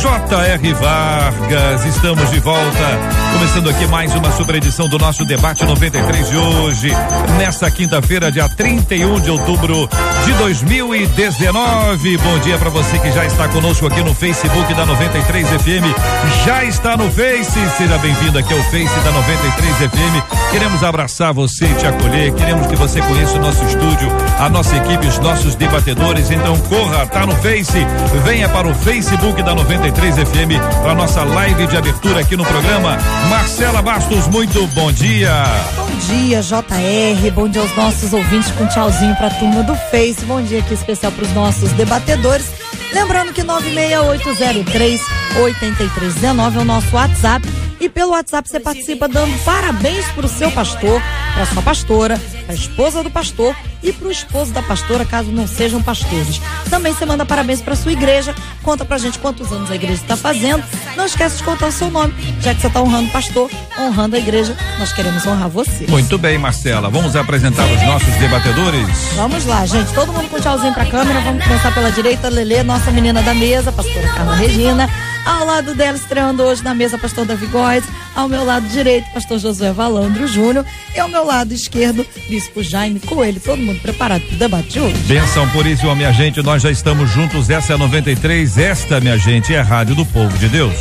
J.R. Vargas, estamos de volta, começando aqui mais uma super edição do nosso debate 93 de hoje, nesta quinta-feira, dia 31 de outubro de 2019. Bom dia para você que já está conosco aqui no Facebook da 93 FM, já está no Face, seja bem-vindo aqui ao Face da 93 FM. Queremos abraçar você e te acolher, queremos que você conheça o nosso estúdio, a nossa equipe, os nossos debatedores. Então corra, tá no Face, venha para o Facebook da 93 93 FM para nossa live de abertura aqui no programa. Marcela Bastos, muito bom dia. Bom dia, JR. Bom dia aos nossos ouvintes com tchauzinho para a turma do Face. Bom dia aqui especial para os nossos debatedores. Lembrando que 96803 8319 é o nosso WhatsApp e pelo WhatsApp você participa dando parabéns para o seu pastor, para sua pastora, para a esposa do pastor e para o esposo da pastora, caso não sejam pastores. Também você manda parabéns para sua igreja, conta pra gente quantos anos a igreja está fazendo. Não esquece de contar o seu nome, já que você está honrando o pastor, honrando a igreja, nós queremos honrar você. Muito bem, Marcela. Vamos apresentar os nossos debatedores? Vamos lá, gente. Todo mundo com tchauzinho pra câmera. Vamos começar pela direita, Lelê, nossa menina da mesa, pastora Carla Regina. Ao lado dela, estreando hoje na mesa, pastor Davi Góes. Ao meu lado direito, pastor Josué Valandro Júnior. E ao meu lado esquerdo, bispo Jaime Coelho. Todo mundo preparado para o debate de hoje? Benção por isso, minha gente. Nós já estamos juntos. Essa é a 93. Esta, minha gente, é a Rádio do Povo de Deus.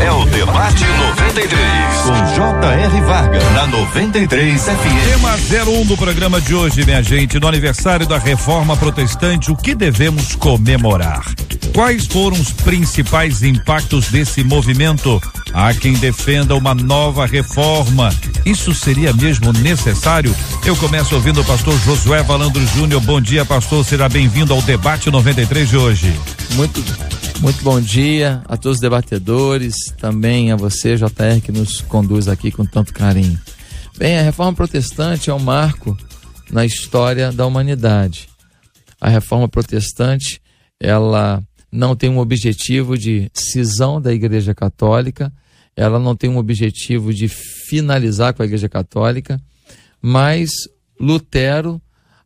É o Debate 93. Com J.R. Vargas, na 93 FM. Tema 01 do programa de hoje, minha gente. No aniversário da Reforma Protestante, o que devemos comemorar? Quais foram os principais impactos desse movimento? Há quem defenda uma nova reforma. Isso seria mesmo necessário? Eu começo ouvindo o pastor Josué Valandro Júnior. Bom dia, pastor. Será bem-vindo ao debate 93 de hoje. Muito, muito bom dia a todos os debatedores, também a você, JR, que nos conduz aqui com tanto carinho. Bem, a reforma protestante é um marco na história da humanidade. A reforma protestante, ela não tem um objetivo de cisão da Igreja Católica, ela não tem um objetivo de finalizar com a Igreja Católica, mas Lutero,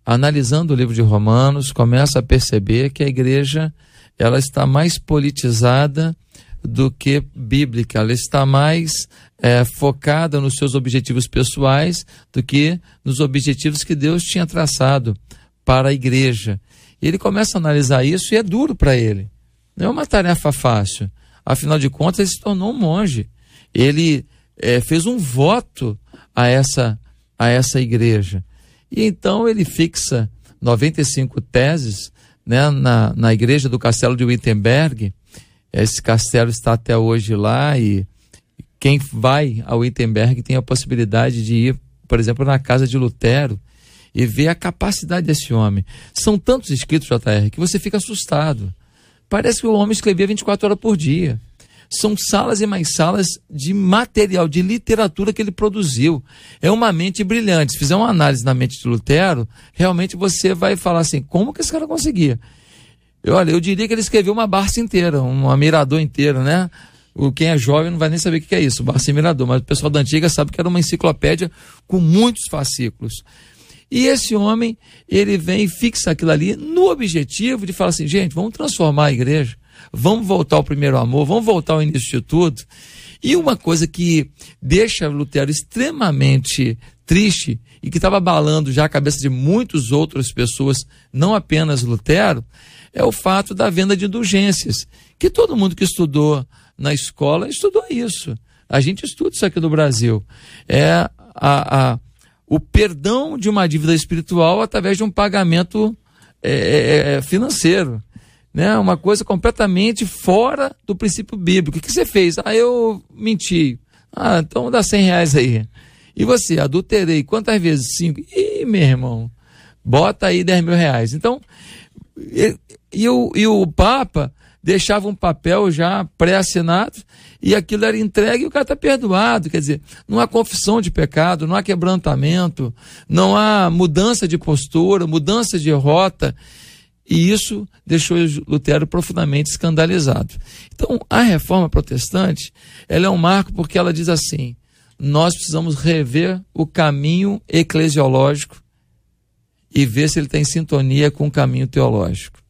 analisando o livro de Romanos, começa a perceber que a Igreja ela está mais politizada do que bíblica, ela está mais é, focada nos seus objetivos pessoais do que nos objetivos que Deus tinha traçado para a igreja. Ele começa a analisar isso e é duro para ele. Não é uma tarefa fácil. Afinal de contas, ele se tornou um monge. Ele é, fez um voto a essa, a essa igreja. E então ele fixa 95 teses né, na, na igreja do castelo de Wittenberg. Esse castelo está até hoje lá e quem vai a Wittenberg tem a possibilidade de ir, por exemplo, na casa de Lutero e ver a capacidade desse homem. São tantos escritos, JR, que você fica assustado. Parece que o homem escrevia 24 horas por dia. São salas e mais salas de material, de literatura que ele produziu. É uma mente brilhante. Se fizer uma análise na mente de Lutero, realmente você vai falar assim: como que esse cara conseguia? Eu, olha, eu diria que ele escreveu uma Barça inteira, um mirador inteiro, né? O, quem é jovem não vai nem saber o que é isso, Barça e Mirador, mas o pessoal da antiga sabe que era uma enciclopédia com muitos fascículos. E esse homem, ele vem e fixa aquilo ali no objetivo de falar assim, gente, vamos transformar a igreja, vamos voltar ao primeiro amor, vamos voltar ao início de tudo. E uma coisa que deixa Lutero extremamente triste e que estava abalando já a cabeça de muitas outras pessoas, não apenas Lutero, é o fato da venda de indulgências, que todo mundo que estudou na escola estudou isso. A gente estuda isso aqui no Brasil. É a, a o perdão de uma dívida espiritual através de um pagamento é, é, é, financeiro. Né? Uma coisa completamente fora do princípio bíblico. O que, você fez? Ah, eu menti. Ah, então dá 100 reais aí. E você, adulterei. Quantas vezes? Cinco. Ih, meu irmão, bota aí 10 mil reais. Então, e, e, o, e o Papa deixava um papel já pré-assinado e aquilo era entregue e o cara está perdoado. Quer dizer, não há confissão de pecado, não há quebrantamento, não há mudança de postura, mudança de rota. E isso deixou Lutero profundamente escandalizado. Então, a reforma protestante, ela é um marco porque ela diz assim: nós precisamos rever o caminho eclesiológico e ver se ele tem sintonia com o caminho teológico.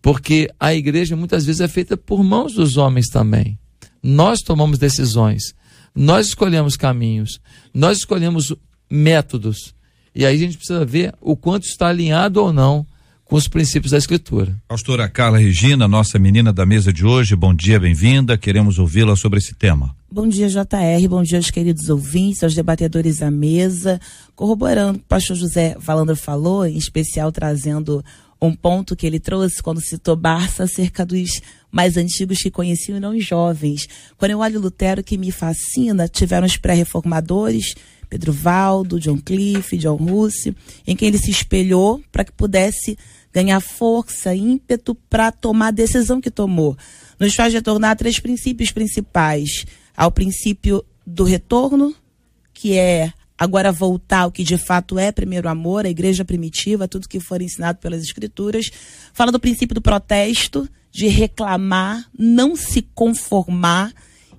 Porque a igreja muitas vezes é feita por mãos dos homens também. Nós tomamos decisões, nós escolhemos caminhos, nós escolhemos métodos. E aí a gente precisa ver o quanto está alinhado ou não com os princípios da Escritura. Pastora Carla Regina, nossa menina da mesa de hoje, bom dia, bem-vinda. Queremos ouvi-la sobre esse tema. Bom dia, JR. Bom dia aos queridos ouvintes, aos debatedores à mesa. Corroborando o pastor José Valandro falou, em especial trazendo um ponto que ele trouxe quando citou Barça acerca dos mais antigos que conheciam e não os jovens. Quando eu olho Lutero, que me fascina, tiveram os pré-reformadores, Pedro Valdo, John Cliff, John Russe, em quem ele se espelhou para que pudesse ganhar força, ímpeto para tomar a decisão que tomou. Nos faz retornar três princípios principais. Ao princípio do retorno, que é agora voltar ao que de fato é primeiro amor, a igreja primitiva, tudo que for ensinado pelas escrituras. Fala do princípio do protesto, de reclamar, não se conformar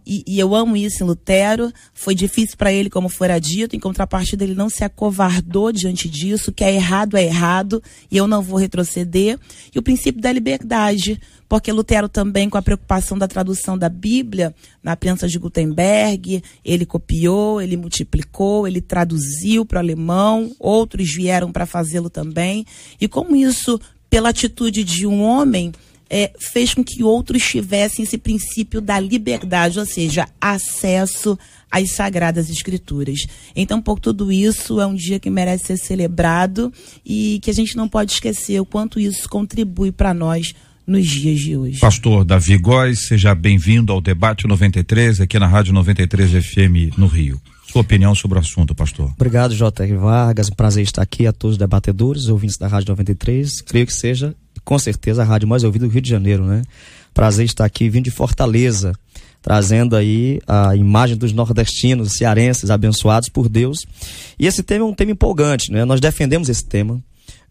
e, e, eu amo isso em Lutero. Foi difícil para ele, como fora dito. Em contrapartida, ele não se acovardou diante disso. Que é errado é errado e eu não vou retroceder. E o princípio da liberdade, porque Lutero também, com a preocupação da tradução da Bíblia, na prensa de Gutenberg, ele copiou, ele multiplicou, ele traduziu para o alemão. Outros vieram para fazê-lo também. E como isso, pela atitude de um homem é, fez com que outros tivessem esse princípio da liberdade, ou seja, acesso às sagradas escrituras. Então, por tudo isso, é um dia que merece ser celebrado e que a gente não pode esquecer o quanto isso contribui para nós nos dias de hoje. Pastor Davi Góes, seja bem-vindo ao debate 93 aqui na Rádio 93 FM no Rio. Sua opinião sobre o assunto, pastor. Obrigado, J.R. Vargas. Um prazer estar aqui a todos os debatedores, ouvintes da Rádio 93. Creio que seja com certeza a rádio mais ouvida do Rio de Janeiro, né? Prazer estar aqui vindo de Fortaleza, trazendo aí a imagem dos nordestinos, cearenses abençoados por Deus. E esse tema é um tema empolgante, né? Nós defendemos esse tema,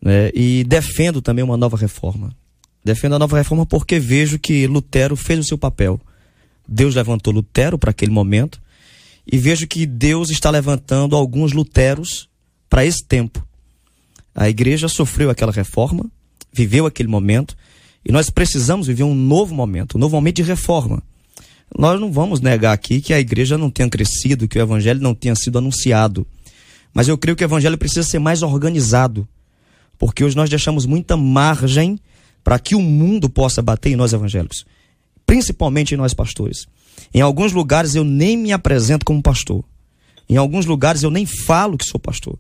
né? E defendo também uma nova reforma. Defendo a nova reforma porque vejo que Lutero fez o seu papel. Deus levantou Lutero para aquele momento e vejo que Deus está levantando alguns Luteros para esse tempo. A igreja sofreu aquela reforma, viveu aquele momento e nós precisamos viver um novo momento, um novo momento de reforma. Nós não vamos negar aqui que a igreja não tenha crescido, que o evangelho não tenha sido anunciado. Mas eu creio que o evangelho precisa ser mais organizado, porque hoje nós deixamos muita margem para que o mundo possa bater em nós evangélicos, principalmente em nós pastores. Em alguns lugares eu nem me apresento como pastor. Em alguns lugares eu nem falo que sou pastor,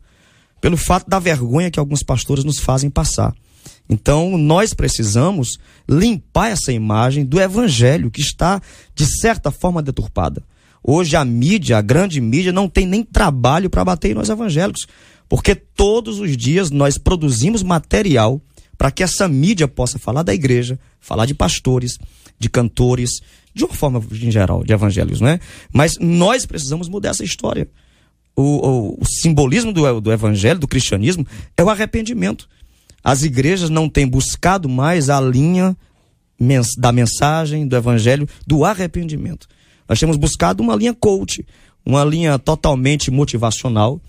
pelo fato da vergonha que alguns pastores nos fazem passar. Então, nós precisamos limpar essa imagem do evangelho que está, de certa forma, deturpada. Hoje, a mídia, a grande mídia, não tem nem trabalho para bater em nós evangélicos, porque todos os dias nós produzimos material para que essa mídia possa falar da igreja, falar de pastores, de cantores, de uma forma em geral, de evangelhos, não é? Mas nós precisamos mudar essa história. O, o, o simbolismo do, do evangelho, do cristianismo, é o arrependimento as igrejas não têm buscado mais a linha da mensagem, do evangelho, do arrependimento. Nós temos buscado uma linha coach, uma linha totalmente motivacional,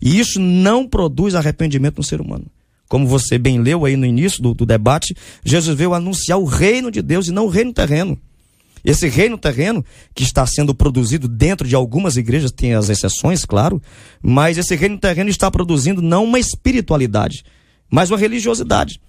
e isso não produz arrependimento no ser humano. Como você bem leu aí no início do, do debate, Jesus veio anunciar o reino de Deus e não o reino terreno. Esse reino terreno que está sendo produzido dentro de algumas igrejas, tem as exceções, claro, mas esse reino terreno está produzindo não uma espiritualidade, mas uma religiosidade.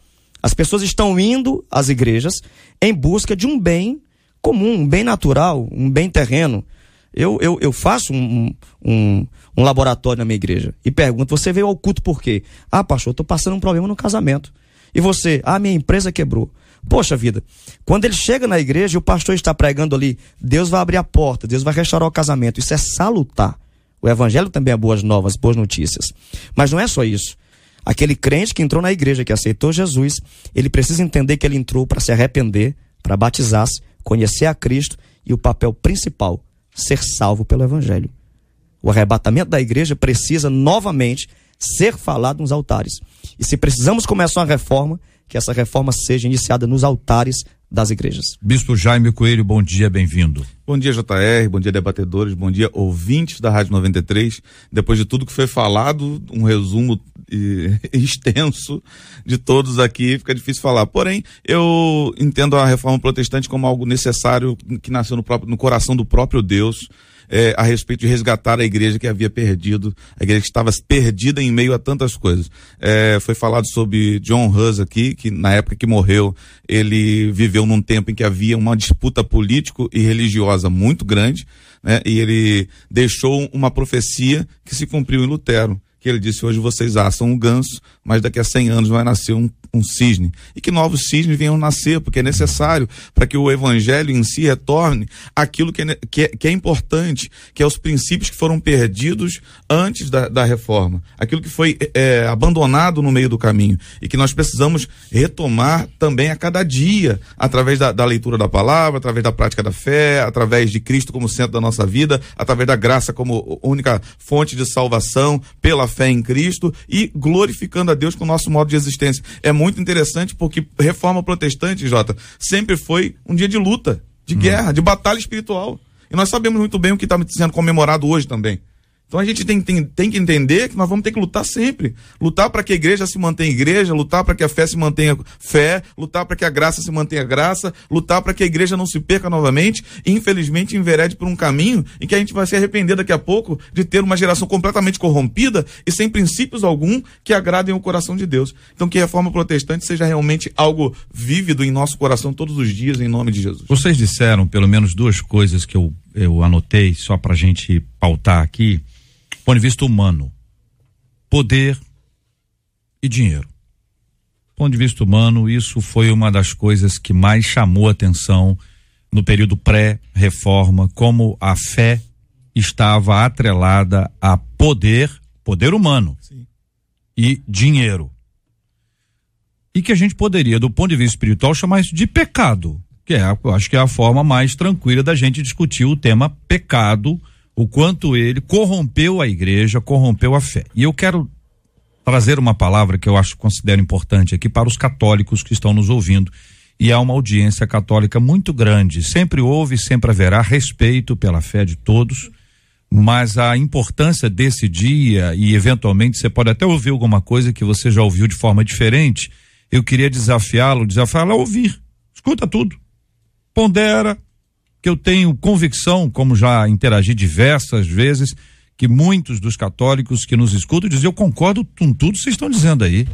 As pessoas estão indo às igrejas em busca de um bem comum, um bem natural, um bem terreno. Eu, eu, eu faço um, um, um laboratório na minha igreja e pergunto: você veio ao culto por quê? Ah, pastor, eu estou passando um problema no casamento. E você? Ah, minha empresa quebrou. Poxa vida, quando ele chega na igreja e o pastor está pregando ali, Deus vai abrir a porta, Deus vai restaurar o casamento. Isso é salutar. O evangelho também é boas novas, boas notícias. Mas não é só isso. Aquele crente que entrou na igreja, que aceitou Jesus, ele precisa entender que ele entrou para se arrepender, para batizar-se, conhecer a Cristo e o papel principal, ser salvo pelo Evangelho. O arrebatamento da igreja precisa novamente ser falado nos altares. E se precisamos começar uma reforma, que essa reforma seja iniciada nos altares das igrejas. Bispo Jaime Coelho, bom dia, bem-vindo. Bom dia, JR, bom dia, debatedores, bom dia, ouvintes da Rádio 93. Depois de tudo que foi falado, um resumo extenso de todos aqui, fica difícil falar. Porém, eu entendo a reforma protestante como algo necessário que nasceu no, próprio, no coração do próprio Deus é, a respeito de resgatar a igreja que havia perdido, a igreja que estava perdida em meio a tantas coisas. É, foi falado sobre John Hus aqui, que na época que morreu, ele viveu num tempo em que havia uma disputa político e religiosa muito grande, né? E ele deixou uma profecia que se cumpriu em Lutero que ele disse: hoje vocês assam um ganso, mas daqui a 100 anos vai nascer um, um cisne. E que novos cisnes venham nascer, porque é necessário para que o evangelho em si retorne aquilo que é, que é, que é importante, que é os princípios que foram perdidos antes da, da reforma, aquilo que foi é, abandonado no meio do caminho e que nós precisamos retomar também a cada dia, através da, da leitura da palavra, através da prática da fé, através de Cristo como centro da nossa vida, através da graça como única fonte de salvação, pela fé em Cristo e glorificando a Deus com o nosso modo de existência. É muito interessante porque reforma protestante, Jota, sempre foi um dia de luta, de hum. guerra, de batalha espiritual. E nós sabemos muito bem o que está sendo comemorado hoje também. Então a gente tem, tem, tem que entender que nós vamos ter que lutar sempre. Lutar para que a igreja se mantenha igreja, lutar para que a fé se mantenha fé, lutar para que a graça se mantenha graça, lutar para que a igreja não se perca novamente e infelizmente enverede por um caminho em que a gente vai se arrepender daqui a pouco de ter uma geração completamente corrompida e sem princípios algum que agradem o coração de Deus. Então que a reforma protestante seja realmente algo vívido em nosso coração todos os dias em nome de Jesus. Vocês disseram pelo menos duas coisas que eu, eu anotei só para a gente pautar aqui ponto de vista humano, poder e dinheiro. Do ponto de vista humano, isso foi uma das coisas que mais chamou atenção no período pré-reforma, como a fé estava atrelada a poder, poder humano Sim. e dinheiro. E que a gente poderia, do ponto de vista espiritual, chamar isso de pecado, que é, acho que é a forma mais tranquila da gente discutir o tema pecado o quanto ele corrompeu a igreja, corrompeu a fé. E eu quero trazer uma palavra que eu acho considero importante aqui para os católicos que estão nos ouvindo. E há uma audiência católica muito grande. Sempre houve, sempre haverá respeito pela fé de todos, mas a importância desse dia e eventualmente você pode até ouvir alguma coisa que você já ouviu de forma diferente. Eu queria desafiá-lo, desafiá-lo a ouvir. Escuta tudo. Pondera, que eu tenho convicção, como já interagi diversas vezes, que muitos dos católicos que nos escutam dizem: Eu concordo com tudo que vocês estão dizendo aí.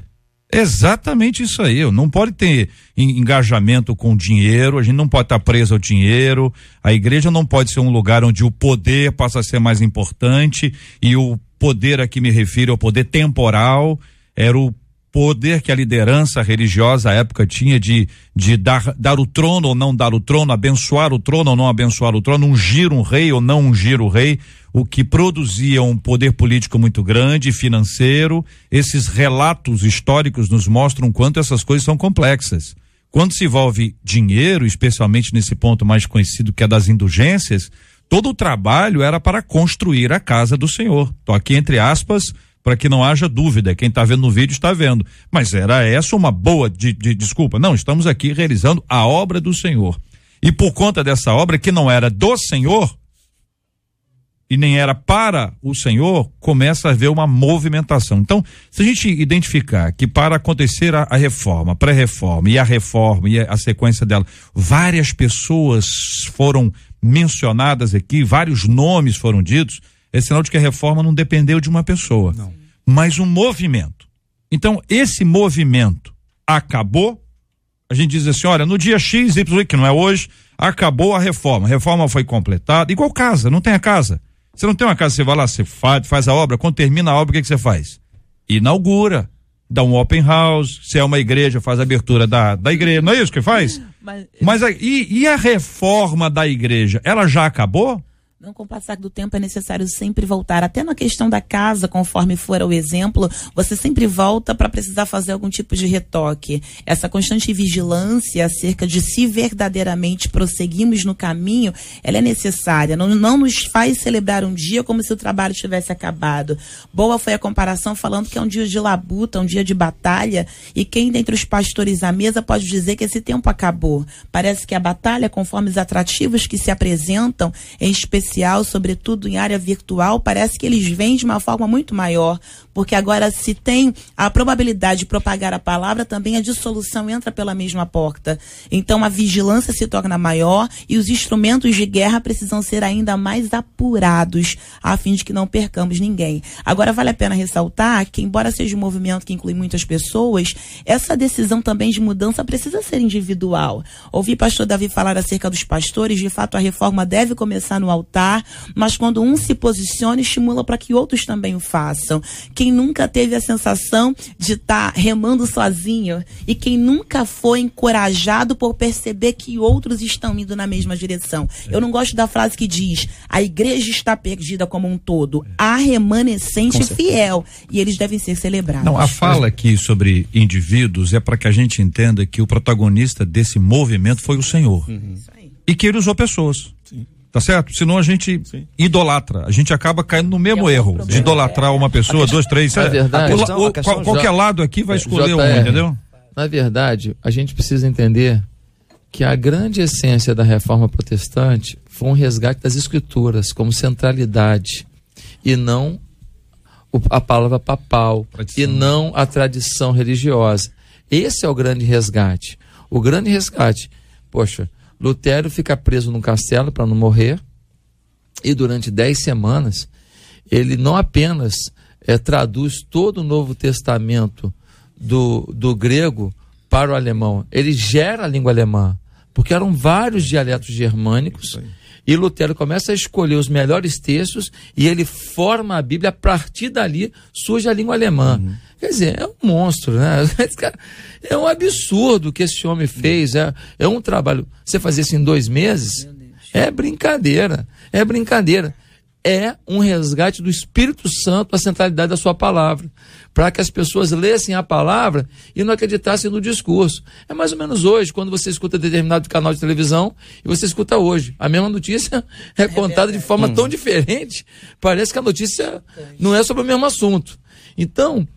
Exatamente isso aí. Não pode ter engajamento com dinheiro, a gente não pode estar preso ao dinheiro, a igreja não pode ser um lugar onde o poder passa a ser mais importante, e o poder a que me refiro é o poder temporal, era o poder que a liderança religiosa à época tinha de, de dar, dar o trono ou não dar o trono, abençoar o trono ou não abençoar o trono, ungir um rei ou não ungir o rei, o que produzia um poder político muito grande, financeiro. Esses relatos históricos nos mostram quanto essas coisas são complexas. Quando se envolve dinheiro, especialmente nesse ponto mais conhecido que é das indulgências, todo o trabalho era para construir a casa do Senhor. Estou aqui entre aspas, para que não haja dúvida. Quem está vendo no vídeo está vendo. Mas era essa uma boa de, de, desculpa? Não, estamos aqui realizando a obra do Senhor. E por conta dessa obra que não era do Senhor e nem era para o Senhor, começa a haver uma movimentação. Então, se a gente identificar que para acontecer a, a reforma, pré-reforma e a reforma e a, a sequência dela, várias pessoas foram mencionadas aqui, vários nomes foram ditos, é sinal de que a reforma não dependeu de uma pessoa, não. mas um movimento. Então, esse movimento acabou. A gente diz assim: olha, no dia X, Y, que não é hoje, acabou a reforma. A reforma foi completada, igual casa, não tem a casa. Você não tem uma casa, você vai lá, você faz, faz a obra, quando termina a obra, o que, que você faz? Inaugura, dá um open house, se é uma igreja, faz a abertura da, da igreja, não é isso que faz? Mas, Mas a, e, e a reforma da igreja, ela já acabou? Não, com o passar do tempo é necessário sempre voltar. Até na questão da casa, conforme for o exemplo, você sempre volta para precisar fazer algum tipo de retoque. Essa constante vigilância acerca de se verdadeiramente prosseguimos no caminho, ela é necessária. Não, não nos faz celebrar um dia como se o trabalho tivesse acabado. Boa foi a comparação falando que é um dia de labuta, um dia de batalha, e quem dentre os pastores à mesa pode dizer que esse tempo acabou. Parece que a batalha, conforme os atrativos que se apresentam, em especial sobretudo em área virtual, parece que eles vêm de uma forma muito maior, porque agora se tem a probabilidade de propagar a palavra, também a dissolução entra pela mesma porta. Então a vigilância se torna maior e os instrumentos de guerra precisam ser ainda mais apurados, a fim de que não percamos ninguém. Agora vale a pena ressaltar que, embora seja um movimento que inclui muitas pessoas, essa decisão também de mudança precisa ser individual. Ouvi pastor Davi falar acerca dos pastores, de fato a reforma deve começar no altar mas quando um se posiciona, estimula para que outros também o façam. Quem nunca teve a sensação de estar tá remando sozinho e quem nunca foi encorajado por perceber que outros estão indo na mesma direção. Eu não gosto da frase que diz: a igreja está perdida como um todo. Há remanescente fiel e eles devem ser celebrados. Não, a fala aqui sobre indivíduos é para que a gente entenda que o protagonista desse movimento foi o Senhor. Uhum. E que ele usou pessoas. Tá certo? Senão a gente Sim. idolatra. A gente acaba caindo no mesmo é erro de idolatrar uma pessoa, dois, três. É, verdade, o, o, qual, qualquer lado aqui vai escolher um, entendeu? Na verdade, a gente precisa entender que a grande essência da reforma protestante foi um resgate das escrituras como centralidade e não a palavra papal tradição. e não a tradição religiosa. Esse é o grande resgate. O grande resgate, poxa, Lutero fica preso num castelo para não morrer, e durante dez semanas ele não apenas é, traduz todo o Novo Testamento do, do grego para o alemão, ele gera a língua alemã, porque eram vários dialetos germânicos. E Lutero começa a escolher os melhores textos e ele forma a Bíblia. A partir dali surge a língua alemã. Uhum. Quer dizer, é um monstro, né? É um absurdo o que esse homem fez. É, é um trabalho. Você fazer isso em dois meses é brincadeira. É brincadeira. É um resgate do Espírito Santo, a centralidade da sua palavra. Para que as pessoas lessem a palavra e não acreditassem no discurso. É mais ou menos hoje, quando você escuta determinado canal de televisão e você escuta hoje. A mesma notícia é contada de forma tão diferente. Parece que a notícia não é sobre o mesmo assunto. Então,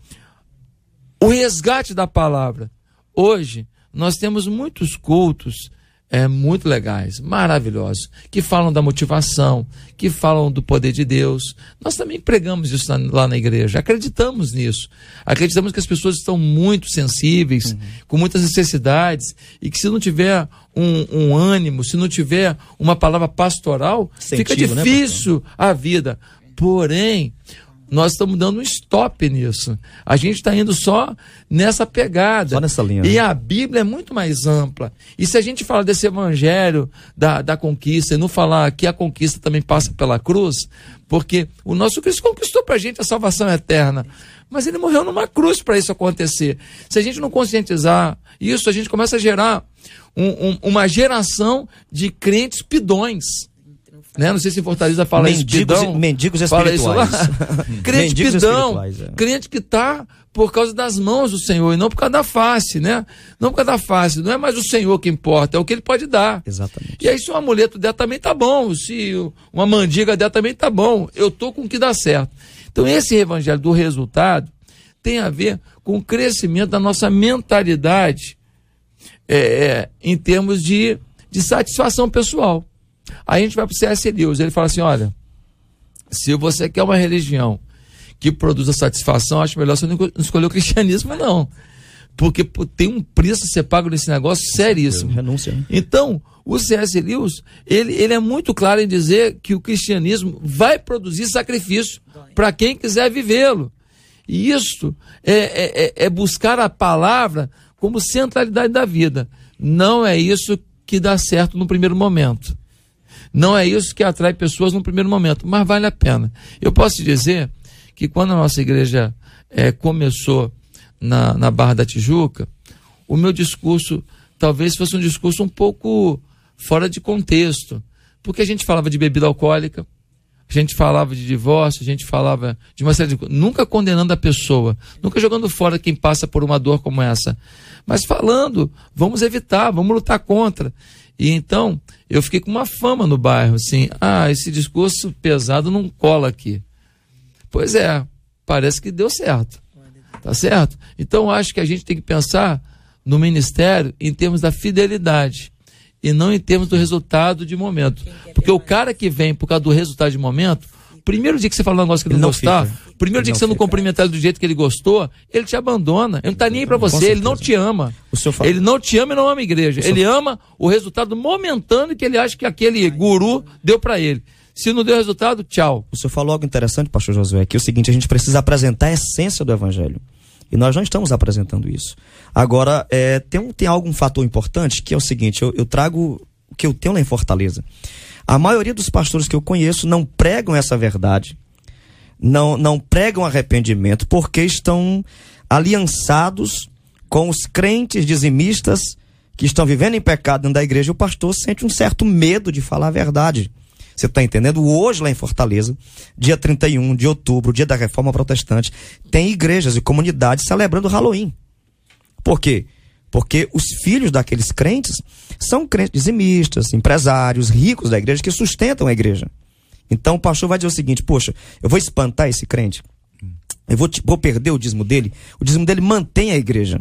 o resgate da palavra. Hoje, nós temos muitos cultos é, muito legais, maravilhosos, que falam da motivação, que falam do poder de Deus. Nós também pregamos isso lá na igreja, acreditamos nisso. Acreditamos que as pessoas estão muito sensíveis, uhum. com muitas necessidades, e que se não tiver um, um ânimo, se não tiver uma palavra pastoral, Sentido, fica né, difícil né, a vida. Porém, nós estamos dando um stop nisso. A gente está indo só nessa pegada. Só nessa linha. E né? a Bíblia é muito mais ampla. E se a gente fala desse evangelho da, da conquista e não falar que a conquista também passa pela cruz, porque o nosso Cristo conquistou para a gente a salvação eterna. Mas ele morreu numa cruz para isso acontecer. Se a gente não conscientizar isso, a gente começa a gerar um, um, uma geração de crentes pidões né? Não sei se Fortaleza fala mendigos, isso. Mendigos espirituais. Fala isso lá. crente mendigos pidão. É. Crente que está por causa das mãos do Senhor e não por causa da face, né? Não por causa da face. Não é mais o Senhor que importa, é o que ele pode dar. Exatamente. E aí, se um amuleto der também tá bom. Se uma mandiga der também tá bom. Eu tô com o que dá certo. Então, esse evangelho do resultado tem a ver com o crescimento da nossa mentalidade é, é, em termos de, de satisfação pessoal. Aí a gente vai para o C.S. Lewis, ele fala assim: olha, se você quer uma religião que produza satisfação, acho melhor você não escolher o cristianismo, não. Porque tem um preço a ser pago nesse negócio seríssimo. Renúncia. Então, o C.S. Lewis, ele, ele é muito claro em dizer que o cristianismo vai produzir sacrifício para quem quiser vivê-lo. E isso é, é, é, é buscar a palavra como centralidade da vida. Não é isso que dá certo no primeiro momento. Não é isso que atrai pessoas no primeiro momento, mas vale a pena. Eu posso dizer que quando a nossa igreja é, começou na, na Barra da Tijuca, o meu discurso talvez fosse um discurso um pouco fora de contexto, porque a gente falava de bebida alcoólica, a gente falava de divórcio, a gente falava de uma série de coisas, nunca condenando a pessoa, nunca jogando fora quem passa por uma dor como essa, mas falando, vamos evitar, vamos lutar contra. E então, eu fiquei com uma fama no bairro, assim, ah, esse discurso pesado não cola aqui. Pois é, parece que deu certo. Tá certo? Então, acho que a gente tem que pensar no ministério em termos da fidelidade e não em termos do resultado de momento. Porque o cara que vem por causa do resultado de momento, primeiro dia que você fala um negócio que ele não, gostar, fica. primeiro ele dia que você não cumprimentar do jeito que ele gostou, ele te abandona. Ele não tá nem aí pra você, ele não te ama. Ele não te ama e não ama a igreja. Ele ama o resultado momentâneo que ele acha que aquele guru deu para ele. Se não deu resultado, tchau. O senhor falou algo interessante, pastor Josué, que é o seguinte, a gente precisa apresentar a essência do evangelho. E nós não estamos apresentando isso. Agora, é, tem, um, tem algum fator importante que é o seguinte: eu, eu trago o que eu tenho lá em Fortaleza. A maioria dos pastores que eu conheço não pregam essa verdade, não, não pregam arrependimento, porque estão aliançados com os crentes dizimistas que estão vivendo em pecado dentro da igreja. O pastor sente um certo medo de falar a verdade. Você está entendendo? Hoje, lá em Fortaleza, dia 31 de outubro, dia da reforma protestante, tem igrejas e comunidades celebrando Halloween. Por quê? Porque os filhos daqueles crentes são crentes dizimistas, empresários, ricos da igreja que sustentam a igreja. Então o pastor vai dizer o seguinte: poxa, eu vou espantar esse crente, eu vou, vou perder o dízimo dele, o dízimo dele mantém a igreja.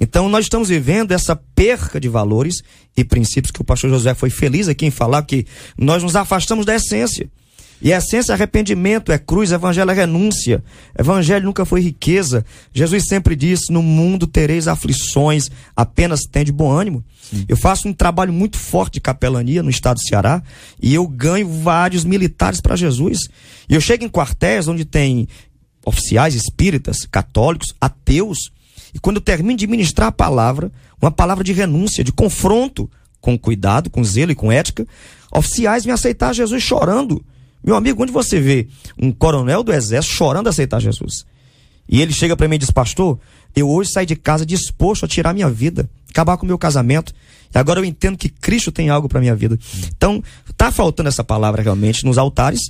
Então nós estamos vivendo essa perca de valores e princípios que o pastor José foi feliz aqui em falar que nós nos afastamos da essência. E a essência é arrependimento, é cruz, evangelho é renúncia. Evangelho nunca foi riqueza. Jesus sempre disse: No mundo tereis aflições, apenas tem de bom ânimo. Sim. Eu faço um trabalho muito forte de capelania no estado do Ceará e eu ganho vários militares para Jesus. E eu chego em quartéis onde tem oficiais espíritas, católicos, ateus, e quando eu termino de ministrar a palavra, uma palavra de renúncia, de confronto, com cuidado, com zelo e com ética, oficiais me aceitar Jesus chorando. Meu amigo, onde você vê um coronel do exército chorando a aceitar Jesus? E ele chega para mim e diz: Pastor, eu hoje saí de casa disposto a tirar minha vida, acabar com o meu casamento. Agora eu entendo que Cristo tem algo para minha vida. Então, tá faltando essa palavra realmente nos altares.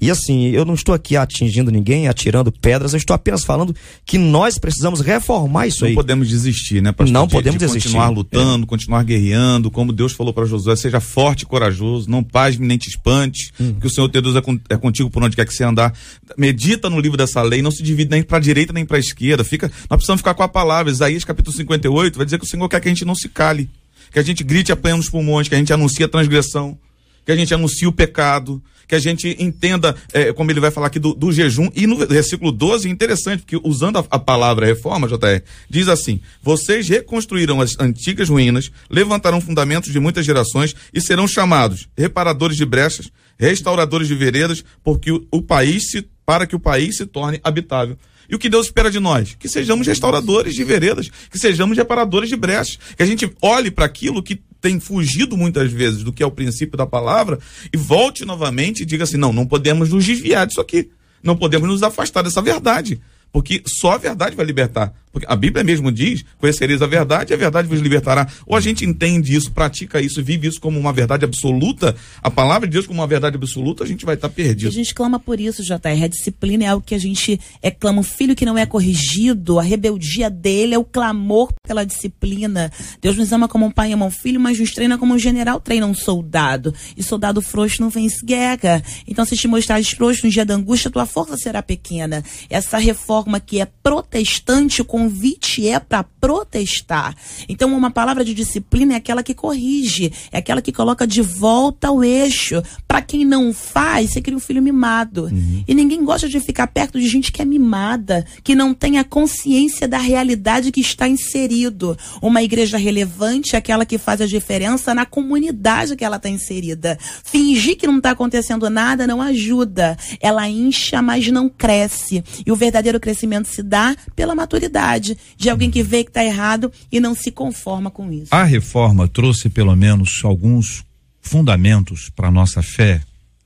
E assim, eu não estou aqui atingindo ninguém, atirando pedras, eu estou apenas falando que nós precisamos reformar isso não aí. Não podemos desistir, né, pastor? Não de, podemos de desistir. Continuar lutando, é. continuar guerreando, como Deus falou para Josué, seja forte e corajoso, não pasme nem te espante, hum. que o Senhor teu Deus é, é contigo por onde quer que você andar. Medita no livro dessa lei, não se divide nem para direita nem para esquerda. Fica, nós precisamos ficar com a palavra. Isaías capítulo 58 vai dizer que o Senhor quer que a gente não se cale que a gente grite apanhando os pulmões, que a gente anuncie a transgressão, que a gente anuncie o pecado, que a gente entenda, é, como ele vai falar aqui, do, do, jejum. E no versículo 12, interessante, porque usando a, a, palavra reforma, JR, diz assim: Vocês reconstruirão as antigas ruínas, levantarão fundamentos de muitas gerações e serão chamados reparadores de brechas, restauradores de veredas, porque o, o país se, para que o país se torne habitável. E o que Deus espera de nós? Que sejamos restauradores de veredas, que sejamos reparadores de brechas, que a gente olhe para aquilo que tem fugido muitas vezes do que é o princípio da palavra e volte novamente e diga assim: não, não podemos nos desviar disso aqui. Não podemos nos afastar dessa verdade. Porque só a verdade vai libertar. Porque a Bíblia mesmo diz: conhecereis a verdade e a verdade vos libertará. Ou a gente entende isso, pratica isso, vive isso como uma verdade absoluta, a palavra de Deus como uma verdade absoluta, a gente vai estar tá perdido. A gente clama por isso, JR. A disciplina é algo que a gente é, clama. O filho que não é corrigido, a rebeldia dele é o clamor pela disciplina. Deus nos ama como um pai ama um filho, mas nos treina como um general treina um soldado. E soldado frouxo não vence guerra. Então, se te mostrares frouxo no dia da angústia, tua força será pequena. Essa reforma que é protestante com convite é para protestar. Então, uma palavra de disciplina é aquela que corrige, é aquela que coloca de volta ao eixo. Para quem não faz, você cria um filho mimado. Uhum. E ninguém gosta de ficar perto de gente que é mimada, que não tem a consciência da realidade que está inserido. Uma igreja relevante é aquela que faz a diferença na comunidade que ela está inserida. Fingir que não está acontecendo nada não ajuda. Ela incha, mas não cresce. E o verdadeiro crescimento se dá pela maturidade de alguém que vê que está errado e não se conforma com isso. A reforma trouxe pelo menos alguns fundamentos para nossa fé,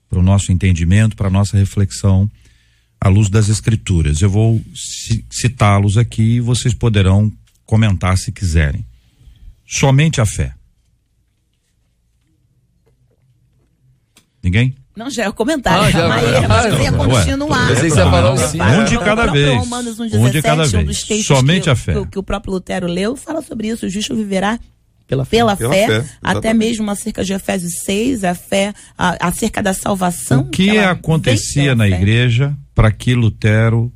para o nosso entendimento, para nossa reflexão à luz das escrituras. Eu vou citá-los aqui e vocês poderão comentar se quiserem. Somente a fé. Ninguém? Não, já é o comentário. Ah, já- Mas ah, você ia ué. continuar. Que você ia falar cinco. Um de cada vez. Romanos 1, Um de cada 17, um vez. Somente que, a fé. Que, que o próprio Lutero leu, fala sobre isso. O justo viverá Pela fé. pela, fé, fé, até mesmo acerca de Efésios 6, a fé, a- acerca da salvação. O que ela acontecia na fé. igreja para que Lutero,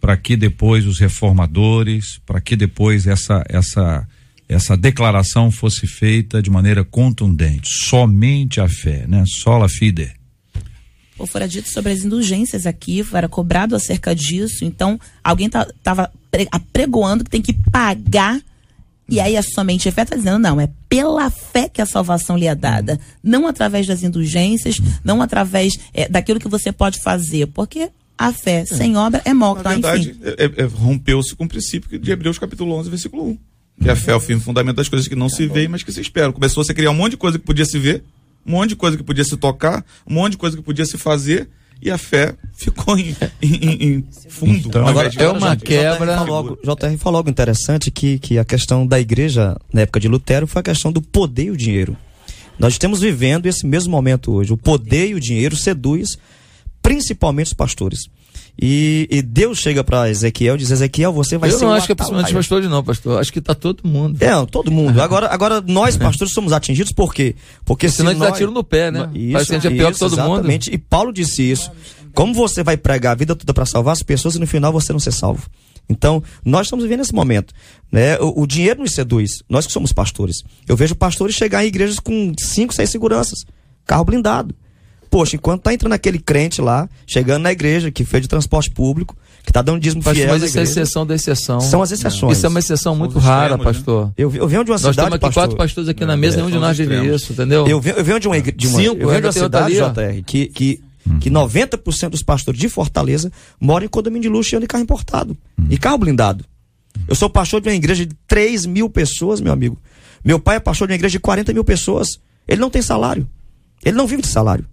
para que depois os reformadores, para que depois essa essa essa declaração fosse feita de maneira contundente, somente a fé, né? Sola fide. Ou fora dito sobre as indulgências aqui, era cobrado acerca disso. Então, alguém tá, tava pre- apregoando que tem que pagar. E aí, a somente a fé está dizendo, não, é pela fé que a salvação lhe é dada. Não através das indulgências, não através é, daquilo que você pode fazer. Porque a fé sem obra é morta. Na verdade, é- é- é- rompeu-se com o princípio de Hebreus capítulo 11, versículo 1. Que a fé é o fim fundamento das coisas que não se veem, mas que se esperam. Começou a se criar um monte de coisa que podia se ver, um monte de coisa que podia se tocar, um monte de coisa que podia se fazer, e a fé ficou em, em- em- fundo. Então, Agora, de- é uma quebra- JR falou algo interessante que, que a questão da igreja na época de Lutero foi a questão do poder e o dinheiro. Nós estamos vivendo esse mesmo momento hoje. O poder e o dinheiro seduz principalmente os pastores. E, e Deus chega para Ezequiel e diz: Ezequiel, você vai Eu ser não um acho que é principalmente os atalaia." pastores, não, pastor. Acho que tá todo mundo. É, todo mundo. Agora, agora nós, pastores, somos atingidos por quê? Porque Senão a se dá nós... tiro no pé, né? Isso, Parece que a gente é pior que isso, todo mundo. exatamente. E Paulo disse isso. Como você vai pregar a vida toda para salvar as pessoas e no final você não ser salvo? Então, nós estamos vivendo esse momento. Né? O, o dinheiro nos seduz. Nós que somos pastores. Eu vejo pastores chegar em igrejas com cinco, seis seguranças. Carro blindado. Poxa, enquanto tá entrando aquele crente lá, chegando na igreja, que fez de transporte público, que tá dando dízimo Pastor, fiel mas isso é exceção da exceção. São as exceções. Isso é uma exceção muito os rara, extremos, né? pastor. Eu, vi- eu venho de uma Nós cidade, temos aqui pastor, quatro pastores aqui na É, mesa, é, nenhum de são nós vive isso, entendeu? Eu venho, eu venho de uma, de uma, Cinco, eu venho de uma cidade, ali, JR, que, que, que 90% dos pastores de Fortaleza moram em condomínio de luxo e andam em carro importado. E carro blindado. Eu sou pastor de uma igreja de 3 mil pessoas, meu amigo. Meu pai é pastor de uma igreja de 40 mil pessoas. Ele não tem salário. Ele não vive de salário.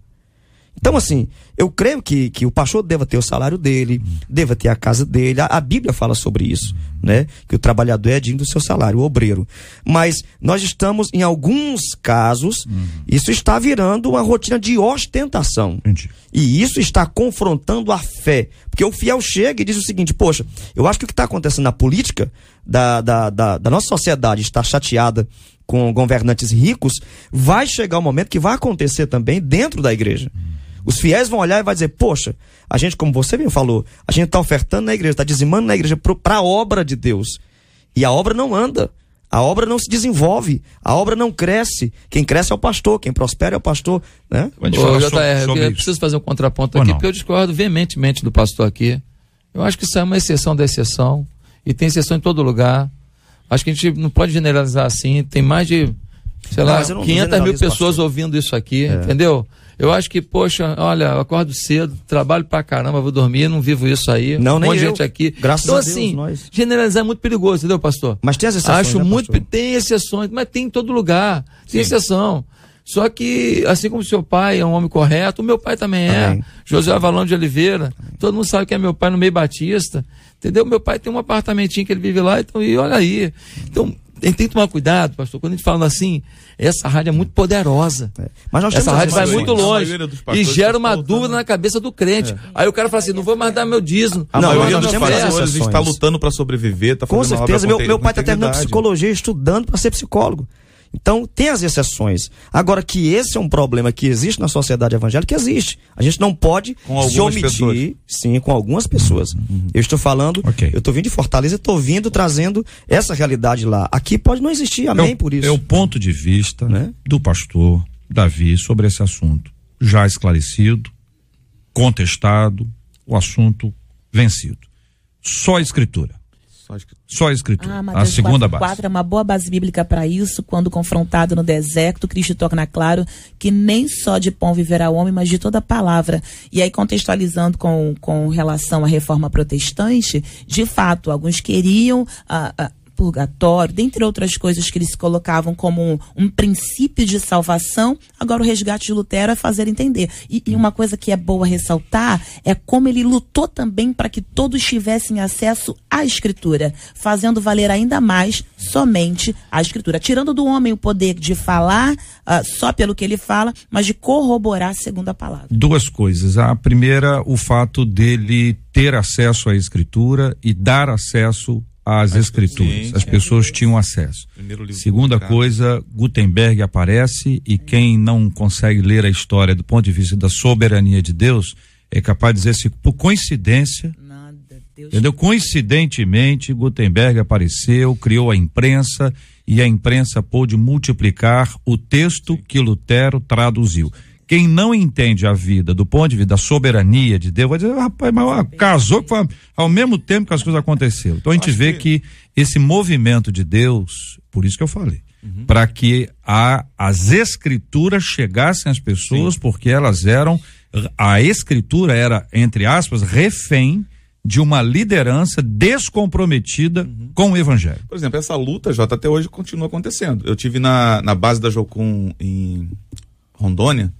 Então, assim, eu creio que, que o pastor deva ter o salário dele, deva ter a casa dele. A, a Bíblia fala sobre isso, né? Que o trabalhador é digno do seu salário, o obreiro. Mas nós estamos, em alguns casos, isso está virando uma rotina de ostentação. Entendi. E isso está confrontando a fé. Porque o fiel chega e diz o seguinte: poxa, eu acho que o que está acontecendo na política da, da, da, da nossa sociedade está chateada com governantes ricos, vai chegar o momento que vai acontecer também dentro da igreja. Os fiéis vão olhar e vai dizer, poxa, a gente, como você bem falou, a gente está ofertando na igreja, está dizimando na igreja para a obra de Deus. E a obra não anda. A obra não se desenvolve, a obra não cresce. Quem cresce é o pastor, quem prospera é o pastor, né? Ô, JR, sobre- eu sobre isso. preciso fazer um contraponto Ou aqui, não? porque eu discordo veementemente do pastor aqui. Eu acho que isso é uma exceção da exceção, e tem exceção em todo lugar. Acho que a gente não pode generalizar assim. Tem mais de, sei Não, lá, mas eu não 500 mil pessoas pastor. ouvindo isso aqui, entendeu? Eu acho que, poxa, olha, eu acordo cedo, trabalho pra caramba, vou dormir, não vivo isso aí. Não, um nem monte de gente aqui. Graças então, a Deus, assim, nós. generalizar é muito perigoso, entendeu, pastor? Mas tem as exceções, Acho né, muito. pastor? Tem exceções, mas tem em todo lugar. Tem exceção. Só que, assim como seu pai é um homem correto, o meu pai também é. Amém. José Avalão de Oliveira. Todo mundo sabe que é meu pai no meio Batista. Entendeu? Meu pai tem um apartamentinho que ele vive lá, então, e olha aí. Então, tem que tomar cuidado, pastor. Quando a gente fala assim, essa rádio é muito poderosa. É. Mas nós Essa rádio vai muito longe e gera uma dúvida na cabeça do crente. Aí o cara fala assim: não vou mais dar meu dízimo. A Não, maioria dos pastores está lutando para sobreviver, está Com certeza. obra Meu, com meu pai está terminando psicologia, estudando para ser psicólogo. Então, tem as exceções. Agora, que esse é um problema que existe na sociedade evangélica, existe. A gente não pode se omitir, pessoas. sim, com algumas pessoas. Eu estou falando, Ok. eu estou vindo de Fortaleza e estou vindo trazendo essa realidade lá. Aqui pode não existir, amém é por isso. É o ponto de vista Né? do pastor Davi sobre esse assunto. Já esclarecido, contestado, o assunto vencido. Só a escritura. Só Só a escritura. Ah, a Mateus segunda 4, base. 4 é uma boa base bíblica para isso. Quando confrontado no deserto, Cristo torna claro que nem só de pão viverá o homem, mas de toda a palavra. E aí, contextualizando com, com relação à reforma protestante, de fato, alguns queriam. ah, ah, purgatório, dentre outras coisas que eles colocavam como um, um princípio de salvação, agora o resgate de Lutero é fazer entender. E, e uma coisa que é boa ressaltar é como ele lutou também para que todos tivessem acesso à Escritura, fazendo valer ainda mais somente a Escritura, tirando do homem o poder de falar uh, só pelo que ele fala, mas de corroborar segundo a palavra. Duas coisas. A primeira, o fato dele ter acesso à Escritura e dar acesso às escrituras. As pessoas tinham acesso. Segunda coisa, Gutenberg aparece e quem não consegue ler a história do ponto de vista da soberania de Deus é capaz de dizer se por coincidência Entendeu? Coincidentemente, Gutenberg apareceu, criou a imprensa e a imprensa pôde multiplicar o texto que Lutero traduziu. Quem não entende a vida do ponto de vista da soberania de Deus vai dizer, rapaz, mas casou que foi ao mesmo tempo que as coisas aconteceram. Então a gente vê que... que esse movimento de Deus, por isso que eu falei, uhum. para que a, as escrituras chegassem às pessoas, Sim. porque elas eram, a escritura era, entre aspas, refém de uma liderança descomprometida uhum. com o evangelho. Por exemplo, essa luta, Jota, até hoje continua acontecendo. Eu tive na, na base da Jocum em Rondônia,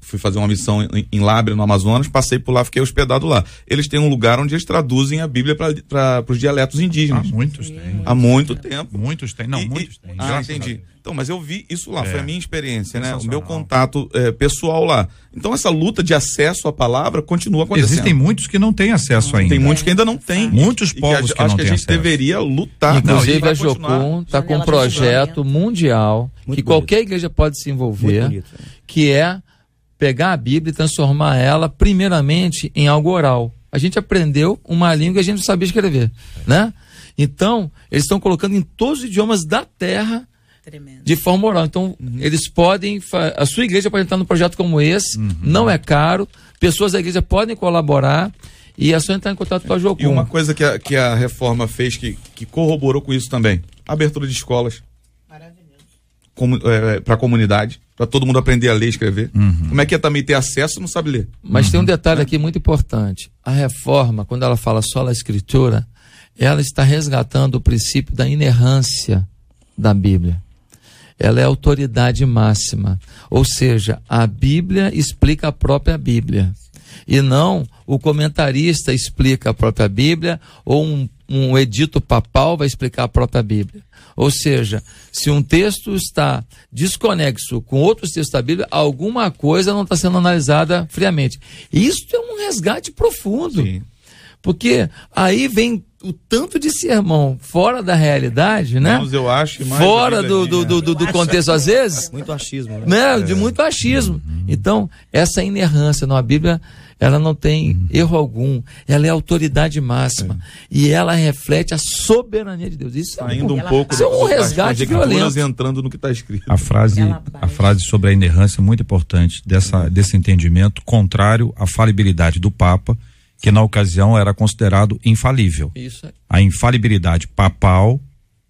fui fazer uma missão em, em Lábrea, no Amazonas, passei por lá, fiquei hospedado lá. Eles têm um lugar onde eles traduzem a Bíblia para os dialetos indígenas. Há muitos têm. Há muito tempo. Muitos têm, não, e, muitos têm. Ah, entendi. Então, mas eu vi isso lá, é. foi a minha experiência, né? O meu contato é, pessoal lá. Então, essa luta de acesso à palavra continua acontecendo. Existem muitos que não têm acesso ainda. Tem muitos que ainda não têm. Muitos povos que, que, acho que a gente acesso. deveria lutar. Inclusive, a Jocum está com um projeto mundial Muito que bonito. qualquer igreja pode se envolver, bonito, né? que é pegar a Bíblia e transformar ela, primeiramente, em algo oral. A gente aprendeu uma língua que a gente não sabia escrever, né? Então, eles estão colocando em todos os idiomas da terra Tremendo. de forma oral. Então, uhum. eles podem. A sua igreja pode entrar num projeto como esse, uhum. não é caro, pessoas da igreja podem colaborar. E é só entrar em contato com a Jocum. E uma coisa que a, que a reforma fez que, que corroborou com isso também: abertura de escolas. Maravilhoso. É, Para a comunidade para todo mundo aprender a ler e escrever. Uhum. Como é que é também ter acesso e não sabe ler? Mas uhum. tem um detalhe aqui muito importante. A reforma, quando ela fala só a escritura, ela está resgatando o princípio da inerrância da Bíblia. Ela é autoridade máxima. Ou seja, a Bíblia explica a própria Bíblia. E não o comentarista explica a própria Bíblia ou um, um edito papal vai explicar a própria Bíblia. Ou seja, se um texto está desconexo com outros textos da Bíblia, alguma coisa não está sendo analisada friamente. Isso é um resgate profundo. Sim. Porque aí vem o tanto de sermão fora da realidade, né? Menos eu acho, mais fora do, do, do, do, do contexto às vezes. Muito achismo, né? né? É. De muito achismo. Então, essa inerrância, não, a Bíblia ela não tem uhum. erro algum, ela é autoridade máxima é. e ela reflete a soberania de Deus. Isso é um, um pouco isso é um resgate violento. entrando no que está escrito. A frase, a frase sobre a inerrância é muito importante dessa, desse entendimento contrário à falibilidade do Papa, que na ocasião era considerado infalível. Isso. É. A infalibilidade papal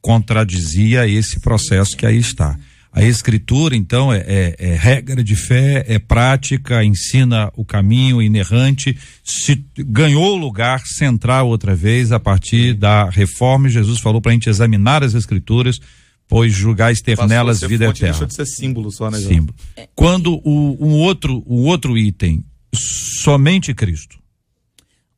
contradizia esse processo que aí está. A escritura, então, é, é, é, regra de fé, é prática, ensina o caminho inerrante, se ganhou lugar central outra vez a partir da reforma. Jesus falou para a gente examinar as escrituras, pois julgais ter nelas vida fonte, eterna. Deixa de ser símbolo só, né? Símbolo. Quando o, o outro, o outro item, somente Cristo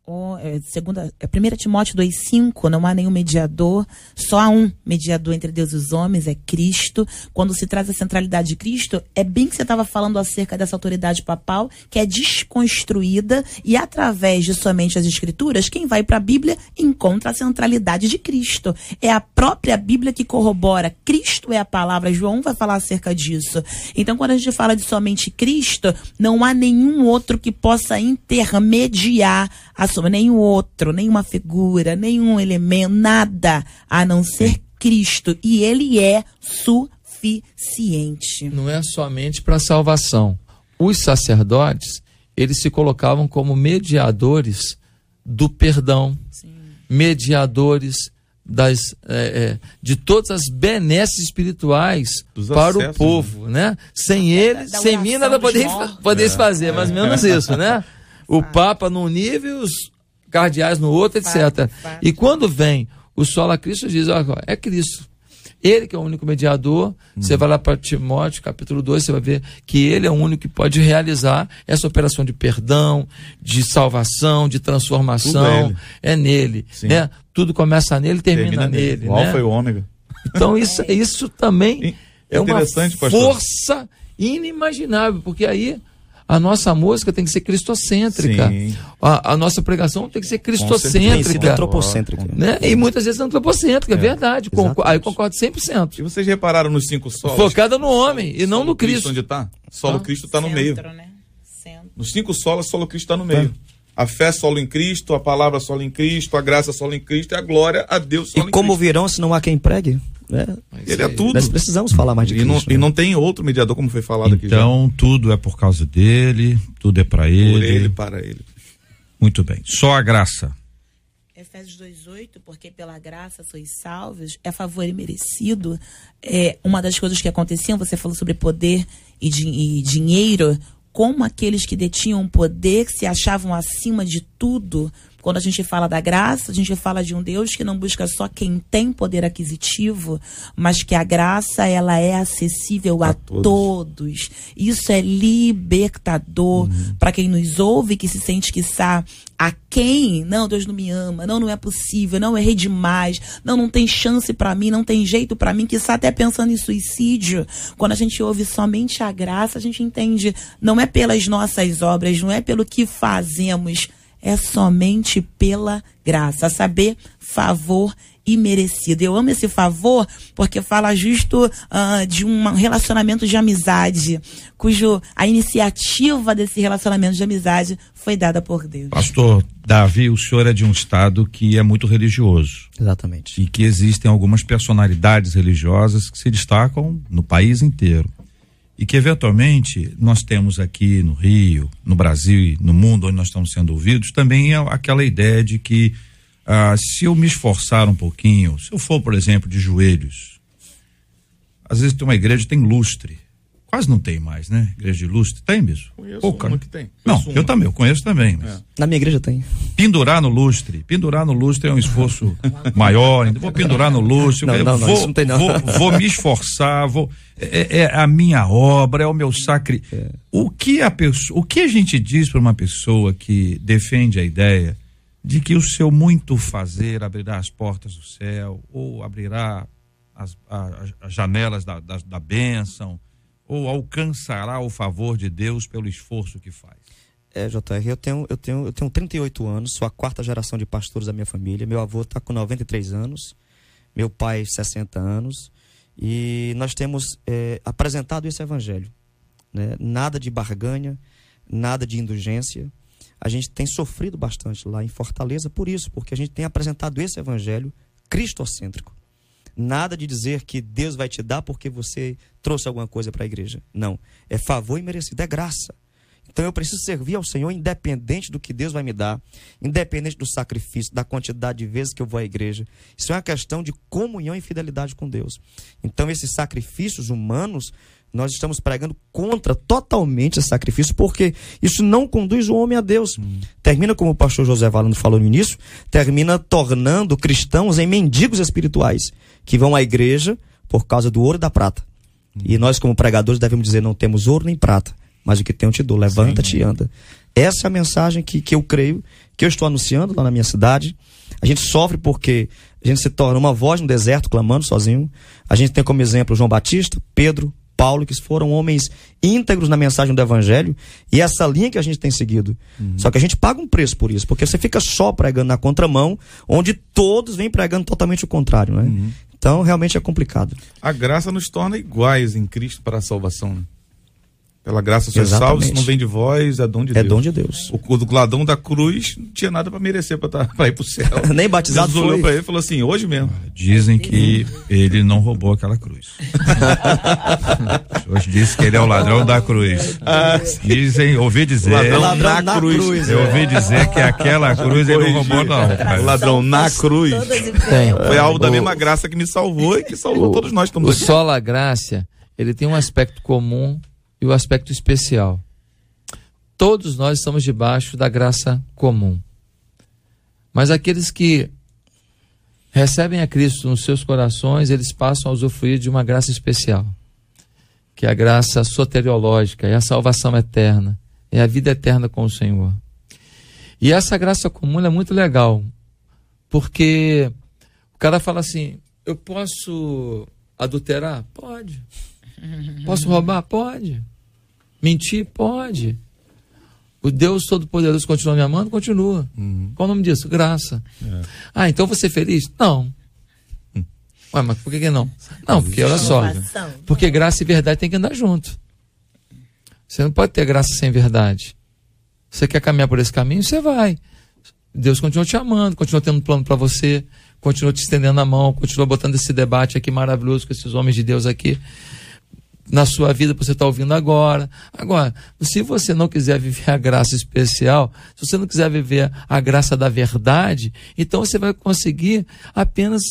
o, é, segunda, é 1 Timóteo 2,5, não há nenhum mediador, só há um mediador entre Deus e os homens, é Cristo. Quando se traz a centralidade de Cristo, é bem que você estava falando acerca dessa autoridade papal, que é desconstruída, e através de somente as Escrituras, quem vai para a Bíblia encontra a centralidade de Cristo. É a própria Bíblia que corrobora. Cristo é a palavra. João vai falar acerca disso. Então, quando a gente fala de somente Cristo, não há nenhum outro que possa intermediar a soma, nenhum outro, nenhuma figura, nenhum elemento, nada a não ser Cristo. E ele é suficiente. Não é somente para salvação. Os sacerdotes, eles se colocavam como mediadores do perdão, Sim. mediadores das, é, é, de todas as benesses espirituais Dos para acessos, o povo, né? né? Sem eles, sem mim, nada poderia, poderia é. fazer, mais ou menos isso, né? o Papa num nível, os cardeais no outro, etc. E quando vem O sola Cristo diz, ó, é Cristo. Ele que é o único mediador. Você vai lá para Timóteo, capítulo 2, você vai ver que ele é o único que pode realizar essa operação de perdão, de salvação, de transformação. Tudo é nele. Né? Tudo começa nele e termina, Termina nele. nele. O né? Alfa e o Ômega. Então isso, isso também é uma Interessante, pastor. força inimaginável, porque aí a nossa música tem que ser cristocêntrica. A, a nossa pregação tem que ser cristocêntrica. antropocêntrica. Né? E muitas vezes antropocêntrica, é verdade. Aí eu concordo 100%. E vocês repararam nos cinco solos? Focada no homem e não Solo no Cristo. Onde tá? Solo Ah. Cristo tá no meio. Né? Nos cinco solos, solo Cristo está no meio. A fé solo em Cristo, a palavra solo em Cristo, a graça solo em Cristo e a glória a Deus solo E em como Cristo. virão se não há quem pregue? né? Ele é tudo. Nós precisamos falar mais de E não, Cristo. e né? não tem outro mediador, como foi falado aqui já. Então, tudo é por causa dele, tudo é para ele. Por ele, para ele. Muito bem. Só a graça. Efésios 2,8, porque pela graça sois salvos, é favor e merecido. É, uma das coisas que aconteciam, você falou sobre poder e, di- e dinheiro, como aqueles que detinham poder, que se achavam acima de tudo. Quando a gente fala da graça, a gente fala de um Deus que não busca só quem tem poder aquisitivo, mas que a graça ela é acessível a, A todos. todos. Isso é libertador para quem nos ouve, que se sente que está a quem? Não, Deus não me ama. Não, não é possível. Não, errei demais. Não, não tem chance para mim. Não tem jeito para mim. Que está até pensando em suicídio. Quando a gente ouve somente a graça, a gente entende. Não é pelas nossas obras, não é pelo que fazemos. É somente pela graça. Saber favor e merecido. Eu amo esse favor porque fala justo ah, de um relacionamento de amizade, cujo a iniciativa desse relacionamento de amizade foi dada por Deus. Pastor Davi, o senhor é de um estado que é muito religioso Exatamente. e que existem algumas personalidades religiosas que se destacam no país inteiro. E que, eventualmente, nós temos aqui no Rio, no Brasil e no mundo onde nós estamos sendo ouvidos, também é aquela ideia de que ah, se eu me esforçar um pouquinho, se eu for, por exemplo, de joelhos, às vezes tem uma igreja tem lustre. Quase não tem mais, né? Igreja de lustre. Tem mesmo? Conheço Pouca, uma né? que tem. Não, Conheço eu uma. também, eu conheço também. Mas Na minha igreja tem. pendurar no lustre. Pendurar no lustre é um esforço maior. ainda Vou pendurar no lustre. Não, eu não, não, vou, não tem não. Vou, vou me esforçar. Vou, é, é a minha obra, é o meu sacri. O que a pessoa, o que a gente diz para uma pessoa que defende a ideia de que o seu muito fazer abrirá as portas do céu ou abrirá as, a- as janelas da, da, da bênção ou alcançará o favor de Deus pelo esforço que faz? É, JR, eu tenho, eu, tenho, eu tenho 38 anos, sou a quarta geração de pastores da minha família. Meu avô está com 93 anos, meu pai 60 anos. E nós temos é, apresentado esse evangelho. né? Nada de barganha, nada de indulgência. A gente tem sofrido bastante lá em Fortaleza por isso, porque a gente tem apresentado esse evangelho cristocêntrico. Nada de dizer que Deus vai te dar porque você trouxe alguma coisa para a igreja. Não. É favor e merecido, é graça. Então eu preciso servir ao Senhor independente do que Deus vai me dar, independente do sacrifício, da quantidade de vezes que eu vou à igreja. Isso é uma questão de comunhão e fidelidade com Deus. Então esses sacrifícios humanos, nós estamos pregando contra totalmente esse sacrifício, porque isso não conduz o homem a Deus. Termina como o pastor José Valando falou no início, termina tornando cristãos em mendigos espirituais, que vão à igreja por causa do ouro e da prata. E nós, como pregadores, devemos dizer: não temos ouro nem prata, mas o que tenho eu te dou. Levanta-te e anda. Essa é a mensagem que, que eu creio, que eu estou anunciando lá na minha cidade. A gente sofre porque a gente se torna uma voz no deserto, clamando sozinho. A gente tem como exemplo João Batista, Pedro, Paulo, que foram homens íntegros na mensagem do Evangelho. E essa linha que a gente tem seguido. Só que a gente paga um preço por isso, porque você fica só pregando na contramão, onde todos vêm pregando totalmente o contrário, né? Então, realmente é complicado. A graça nos torna iguais em Cristo para a salvação. Pela graça sois salvos, isso não vem de vós, é dom de É Deus. dom de Deus. O, o ladrão da cruz não tinha nada para merecer para ir para o céu. Nem batizado Jesus olhou foi. para ele e falou assim: hoje mesmo. Dizem que ele não roubou aquela cruz. Hoje disse que ele é o ladrão da cruz. Dizem, ouvi dizer. Ladrão Ladrão na cruz. cruz. Eu ouvi dizer que aquela cruz ele não roubou, não. O cara. ladrão na cruz. Tem. Foi algo da O- mesma graça que me salvou e que salvou o- todos nós que O estamos aqui. sola graça, ele tem um aspecto comum e o aspecto especial. Todos nós estamos debaixo da graça comum. Mas aqueles que recebem a Cristo nos seus corações, eles passam a usufruir de uma graça especial, que é a graça soteriológica, é a salvação eterna, é a vida eterna com o Senhor. E essa graça comum é muito legal, porque o cara fala assim: eu posso adulterar? Pode. Posso roubar? Pode. Mentir? Pode. O Deus Todo-Poderoso continua me amando? Continua. Uhum. Qual o nome disso? Graça. É. Ah, então você feliz? Não. Hum. Ué, mas por que, que não? Não, porque olha só. Porque graça e verdade tem que andar junto. Você não pode ter graça sem verdade. Você quer caminhar por esse caminho? Você vai. Deus continua te amando, continua tendo um plano para você, continua te estendendo a mão, continua botando esse debate aqui maravilhoso com esses homens de Deus aqui na sua vida, você está ouvindo agora. Agora, se você não quiser viver a graça especial, se você não quiser viver a graça da verdade, então você vai conseguir apenas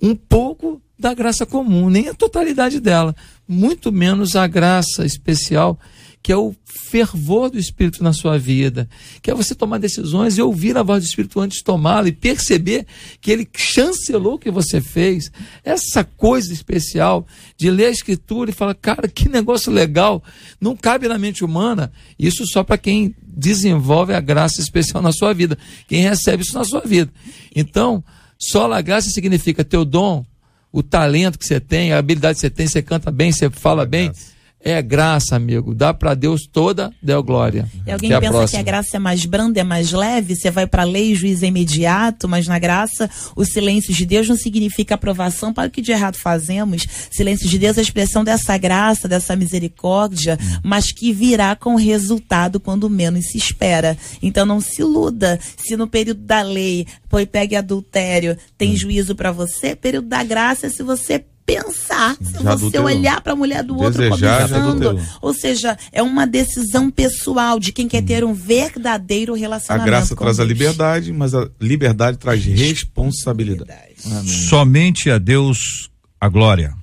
um pouco da graça comum, nem a totalidade dela, muito menos a graça especial que é o fervor do Espírito na sua vida, que é você tomar decisões e ouvir a voz do Espírito antes de tomá-la e perceber que ele chancelou o que você fez. Essa coisa especial de ler a Escritura e falar, cara, que negócio legal, não cabe na mente humana. Isso só para quem desenvolve a graça especial na sua vida, quem recebe isso na sua vida. Então, só a graça significa teu dom, o talento que você tem, a habilidade que você tem, você canta bem, você fala bem. Graça é graça, amigo. Dá para Deus toda, deu glória. E alguém pensa próxima. que a graça é mais branda, é mais leve, você vai para a lei, juiz é imediato, mas na graça, o silêncio de Deus não significa aprovação para o que de errado fazemos. Silêncio de Deus é a expressão dessa graça, dessa misericórdia, mas que virá com resultado quando menos se espera. Então não se iluda. Se no período da lei, foi pegue adultério, tem hum. juízo para você, período da graça é se você pensar, se já você olhar para a mulher do outro cobiçando. Ou seja, é uma decisão pessoal de quem quer ter um verdadeiro relacionamento. A graça traz Deus. a liberdade, mas a liberdade traz responsabilidade. Somente a Deus a glória.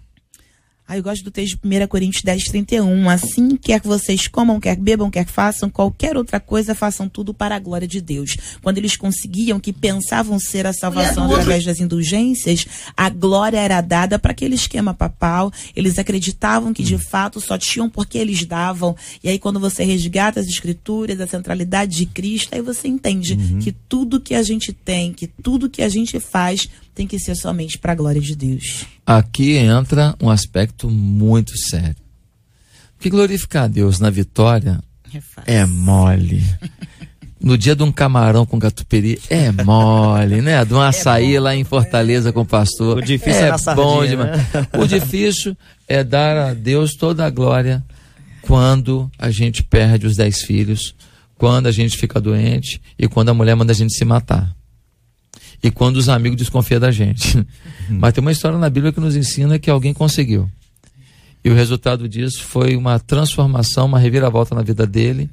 Ah, eu gosto do texto de 1 Coríntios 10, 31. Assim, quer que vocês comam, quer que bebam, quer que façam qualquer outra coisa, façam tudo para a glória de Deus. Quando eles conseguiam, que pensavam ser a salvação através das indulgências, a glória era dada para aquele esquema papal. Eles acreditavam que de fato só tinham porque eles davam. E aí, quando você resgata as escrituras, a centralidade de Cristo, aí você entende uhum. que tudo que a gente tem, que tudo que a gente faz, tem que ser somente para a glória de Deus. Aqui entra um aspecto muito sério. Porque glorificar a Deus na vitória é, é mole. No dia de um camarão com catupiry é mole, né? De um é açaí é lá em Fortaleza com o pastor. O difícil é, é bom sardinha, demais. Né? O difícil é dar a Deus toda a glória quando a gente perde os dez filhos, quando a gente fica doente e quando a mulher manda a gente se matar e quando os amigos desconfiam da gente. Uhum. Mas tem uma história na Bíblia que nos ensina que alguém conseguiu. E o resultado disso foi uma transformação, uma reviravolta na vida dele,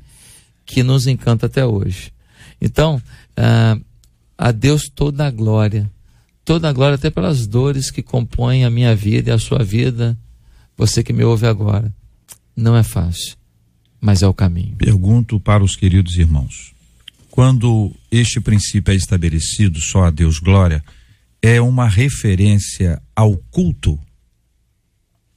que nos encanta até hoje. Então, uh, a Deus toda a glória. Toda a glória, até pelas dores que compõem a minha vida e a sua vida. Você que me ouve agora. Não é fácil, mas é o caminho. Pergunto para os queridos irmãos quando este princípio é estabelecido, só a Deus glória, é uma referência ao culto.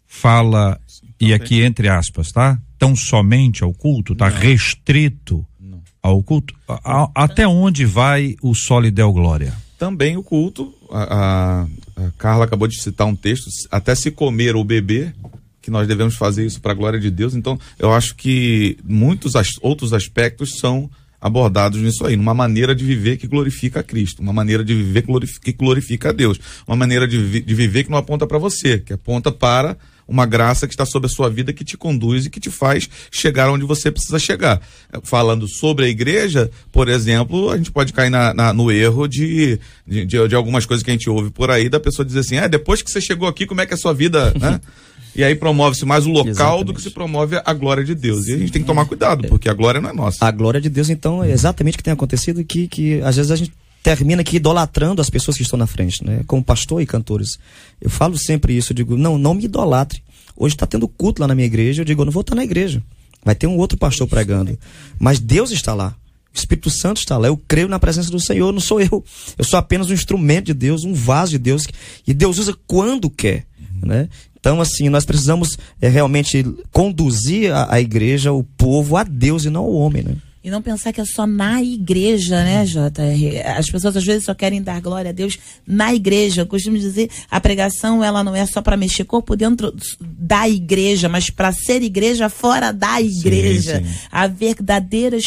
Fala, e aqui entre aspas, tá? Tão somente ao culto, tá Não. restrito Não. ao culto. A, a, até onde vai o Solidel Glória? Também o culto. A, a, Carla acabou de citar um texto, até se comer ou beber, que nós devemos fazer isso para a glória de Deus. Então, eu acho que muitos as, outros aspectos são abordados nisso aí, numa maneira de viver que glorifica a Cristo, uma maneira de viver que glorifica a Deus, uma maneira de, vi de viver que não aponta para você, que aponta para uma graça que está sobre a sua vida que te conduz e que te faz chegar onde você precisa chegar. Falando sobre a igreja, por exemplo, a gente pode cair na, na, no erro de, de, de, algumas coisas que a gente ouve por aí, da pessoa dizer assim, ah, depois que você chegou aqui, como é que é a sua vida, né? E aí promove-se mais o local exatamente. do que se promove a glória de Deus. E a gente tem que tomar cuidado, porque a glória não é nossa. A glória de Deus, então, é exatamente o que tem acontecido que, que às vezes a gente termina aqui idolatrando as pessoas que estão na frente, né? Como pastor e cantores. Eu falo sempre isso, eu digo, não, não me idolatre. Hoje está tendo culto lá na minha igreja, eu digo, eu não vou estar na igreja. Vai ter um outro pastor pregando. Mas Deus está lá. O Espírito Santo está lá. Eu creio na presença do Senhor, não sou eu. Eu sou apenas um instrumento de Deus, um vaso de Deus. E Deus usa quando quer. Né? Então, assim, nós precisamos é, realmente conduzir a, a igreja, o povo, a Deus e não ao homem. Né? E não pensar que é só na igreja, né, JR? As pessoas às vezes só querem dar glória a Deus na igreja. Eu costumo dizer, a pregação ela não é só para mexer corpo dentro da igreja, mas para ser igreja fora da igreja. Sim, sim. A verdadeira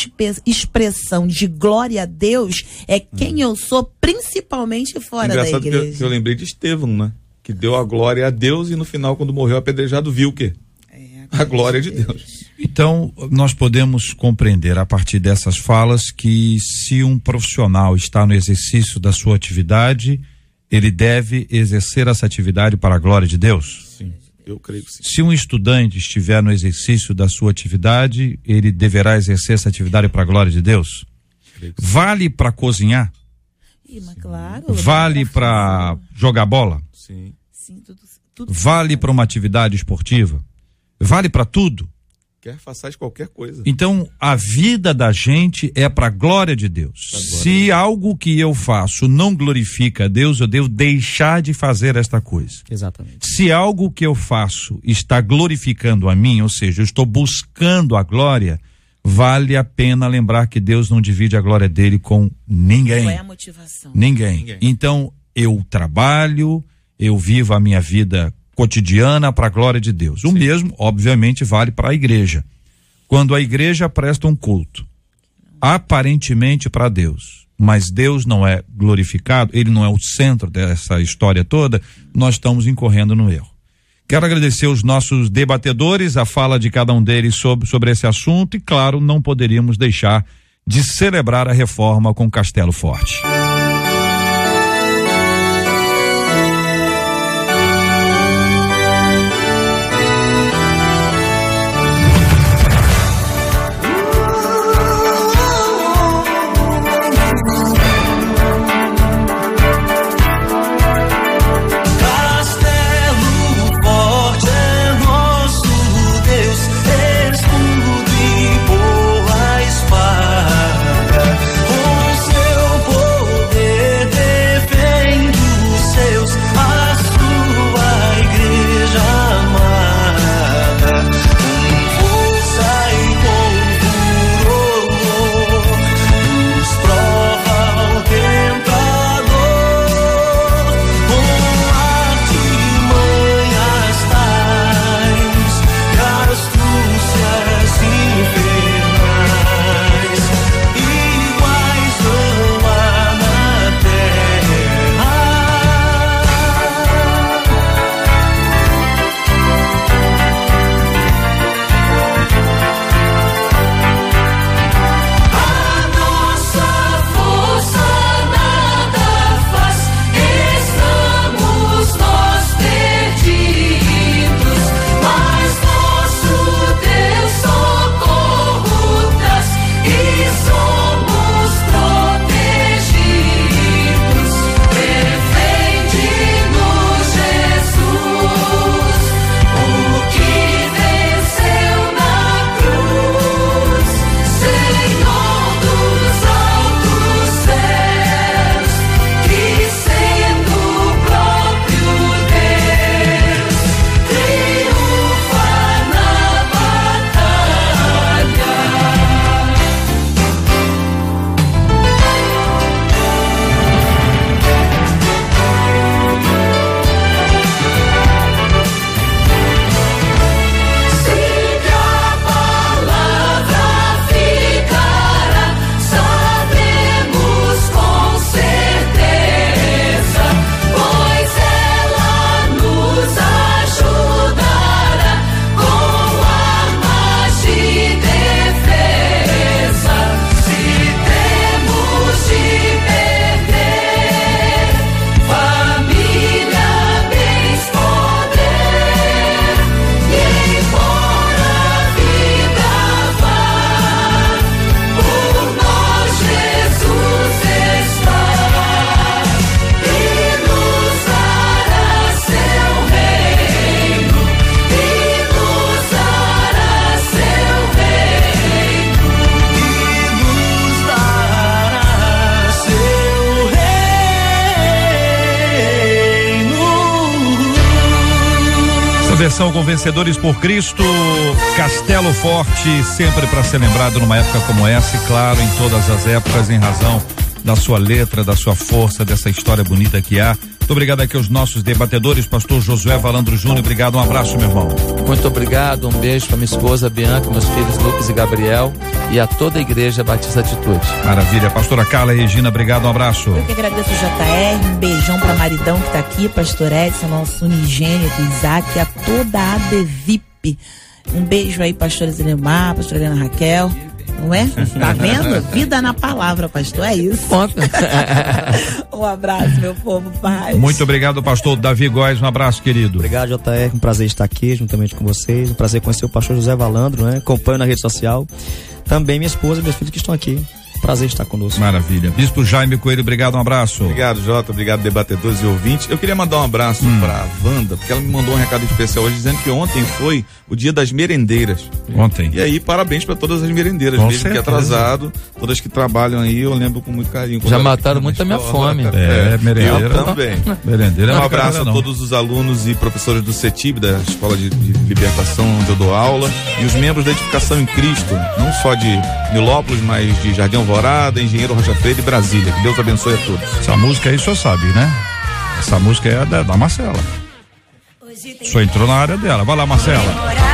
expressão de glória a Deus é quem hum. eu sou, principalmente fora da igreja. Que eu, eu lembrei de Estevão, né? Que deu a glória a Deus e no final, quando morreu apedrejado, viu o quê? É, a glória de Deus. Então, nós podemos compreender a partir dessas falas que se um profissional está no exercício da sua atividade, ele deve exercer essa atividade para a glória de Deus? Sim, eu creio que sim. Se um estudante estiver no exercício da sua atividade, ele deverá exercer essa atividade para a glória de Deus? Vale para cozinhar? Sim, claro. Vale para jogar bola? Sim. Sim tudo, tudo vale para uma atividade esportiva? Vale para tudo? quer, façais qualquer coisa. Então, a vida da gente é para a glória de Deus. Glória Se algo que eu faço não glorifica a Deus, eu devo deixar de fazer esta coisa. Exatamente. Se algo que eu faço está glorificando a mim, ou seja, eu estou buscando a glória, vale a pena lembrar que Deus não divide a glória dele com ninguém. Qual é a motivação? Ninguém. ninguém. Então, eu trabalho, eu vivo a minha vida cotidiana para a glória de Deus. O Sim. mesmo, obviamente, vale para a igreja. Quando a igreja presta um culto, aparentemente para Deus, mas Deus não é glorificado, ele não é o centro dessa história toda, nós estamos incorrendo no erro. Quero agradecer os nossos debatedores, a fala de cada um deles sobre, sobre esse assunto e, claro, não poderíamos deixar de celebrar a reforma com Castelo Forte. Conversão com Vencedores por Cristo, Castelo Forte, sempre para ser lembrado numa época como essa, e claro, em todas as épocas, em razão da sua letra, da sua força, dessa história bonita que há. Muito obrigado aqui aos nossos debatedores, pastor Josué Valandro Júnior. Obrigado, um abraço, meu irmão. Muito obrigado, um beijo para minha esposa Bianca, meus filhos Lucas e Gabriel e a toda a igreja Batista Atitude. Maravilha. Pastora Carla e Regina, obrigado, um abraço. Eu que agradeço o JR, um beijão para Maridão que está aqui, pastor Edson, nosso unigênito, Isaac, e a toda a ADVIP. Um beijo aí, pastor Zilemar, pastora Helena Raquel. Não é? Tá vendo? Vida na palavra, pastor. É isso. um abraço, meu povo, paz. Muito obrigado, pastor Davi Góes. Um abraço, querido. Obrigado, JR. Um prazer estar aqui juntamente com vocês. Um prazer conhecer o pastor José Valandro, né? Acompanho na rede social. Também minha esposa e meus filhos que estão aqui. Prazer estar conosco. Maravilha. Bispo Jaime Coelho, obrigado, um abraço. Obrigado, Jota. Obrigado, debatedores e ouvintes. Eu queria mandar um abraço hum. pra Wanda, porque ela me mandou um recado especial hoje dizendo que ontem foi o dia das merendeiras. Ontem. E aí, parabéns para todas as merendeiras, com mesmo certeza. que atrasado, todas que trabalham aí, eu lembro com muito carinho. Já mataram muito a minha fome. É, é merendeira. Eu também. merendeira um abraço a todos os alunos e professores do CETIB, da Escola de, de Libertação, onde eu dou aula, e os membros da Edificação em Cristo, não só de Milópolis, mas de Jardim Alvorada, Engenheiro Rocha Freire e Brasília. Que Deus abençoe a todos. Essa música aí o senhor sabe, né? Essa música é da, da Marcela. O senhor entrou na área dela. Vai lá, Marcela.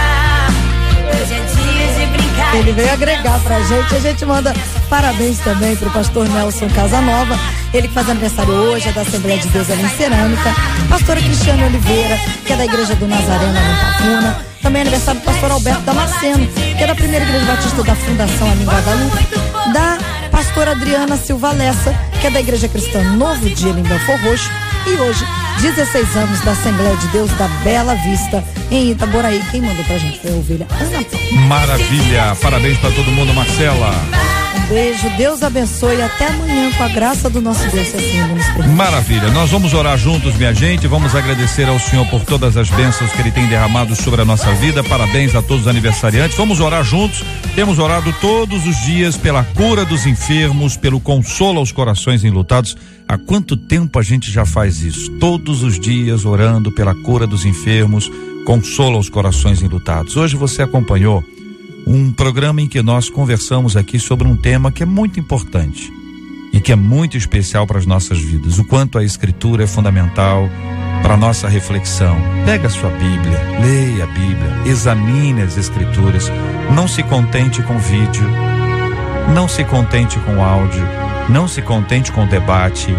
Ele veio agregar pra gente. A gente manda parabéns também pro pastor Nelson Casanova. Ele que faz aniversário hoje, é da Assembleia de Deus ali em Cerâmica. Pastora Cristiane Oliveira, que é da Igreja do Nazareno ali em. Também é aniversário do pastor Alberto Damasceno, que é da primeira Igreja Batista da Fundação ali em Guadalupe. Da pastora Adriana Silva Lessa, que é da Igreja Cristã Novo Dia em Belfor Roxo. E hoje, 16 anos da Assembleia de Deus da Bela Vista, em Itaboraí. Quem mandou pra gente foi a ovelha Ana Paula. Maravilha! Parabéns para todo mundo, Marcela. Beijo, Deus abençoe. Até amanhã, com a graça do nosso Deus, assim permite. Maravilha. Nós vamos orar juntos, minha gente. Vamos agradecer ao Senhor por todas as bênçãos que Ele tem derramado sobre a nossa vida. Parabéns a todos os aniversariantes. Vamos orar juntos. Temos orado todos os dias pela cura dos enfermos, pelo consolo aos corações enlutados. Há quanto tempo a gente já faz isso? Todos os dias orando pela cura dos enfermos, consolo aos corações enlutados. Hoje você acompanhou um programa em que nós conversamos aqui sobre um tema que é muito importante e que é muito especial para as nossas vidas. O quanto a escritura é fundamental para a nossa reflexão. Pega a sua Bíblia, leia a Bíblia, examine as escrituras. Não se contente com vídeo, não se contente com áudio, não se contente com debate.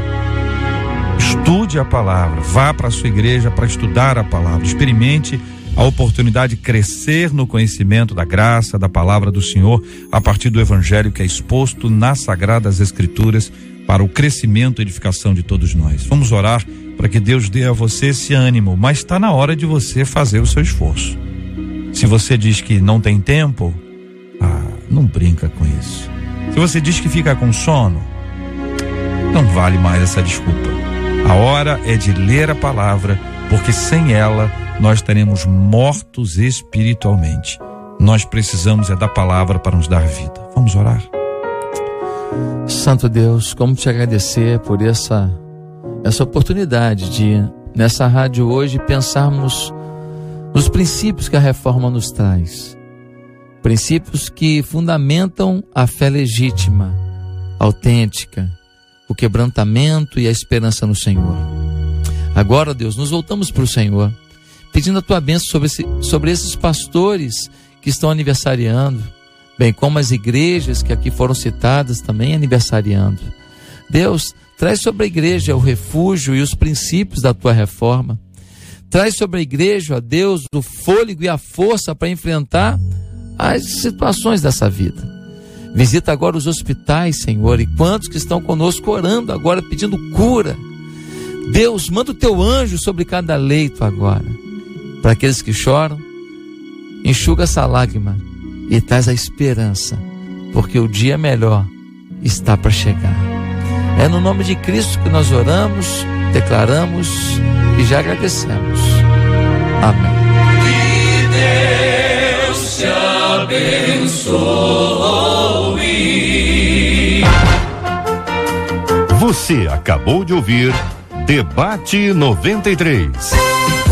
Estude a palavra, vá para a sua igreja para estudar a palavra, experimente a oportunidade de crescer no conhecimento da graça, da palavra do Senhor, a partir do evangelho que é exposto nas sagradas escrituras para o crescimento e edificação de todos nós. Vamos orar para que Deus dê a você esse ânimo, mas está na hora de você fazer o seu esforço. Se você diz que não tem tempo, ah, não brinca com isso. Se você diz que fica com sono, não vale mais essa desculpa. A hora é de ler a palavra, porque sem ela nós estaremos mortos espiritualmente. Nós precisamos é da palavra para nos dar vida. Vamos orar. Santo Deus, como te agradecer por essa essa oportunidade de nessa rádio hoje pensarmos nos princípios que a reforma nos traz. Princípios que fundamentam a fé legítima, autêntica, o quebrantamento e a esperança no Senhor. Agora, Deus, nos voltamos para o Senhor pedindo a tua bênção sobre, esse, sobre esses pastores que estão aniversariando, bem como as igrejas que aqui foram citadas também aniversariando. Deus, traz sobre a igreja o refúgio e os princípios da tua reforma. Traz sobre a igreja, Deus, o fôlego e a força para enfrentar as situações dessa vida. Visita agora os hospitais, Senhor, e quantos que estão conosco orando agora, pedindo cura. Deus, manda o teu anjo sobre cada leito agora para aqueles que choram, enxuga essa lágrima e traz a esperança, porque o dia melhor está para chegar. É no nome de Cristo que nós oramos, declaramos e já agradecemos. Amém. Que Deus te abençoe. Você acabou de ouvir Debate 93.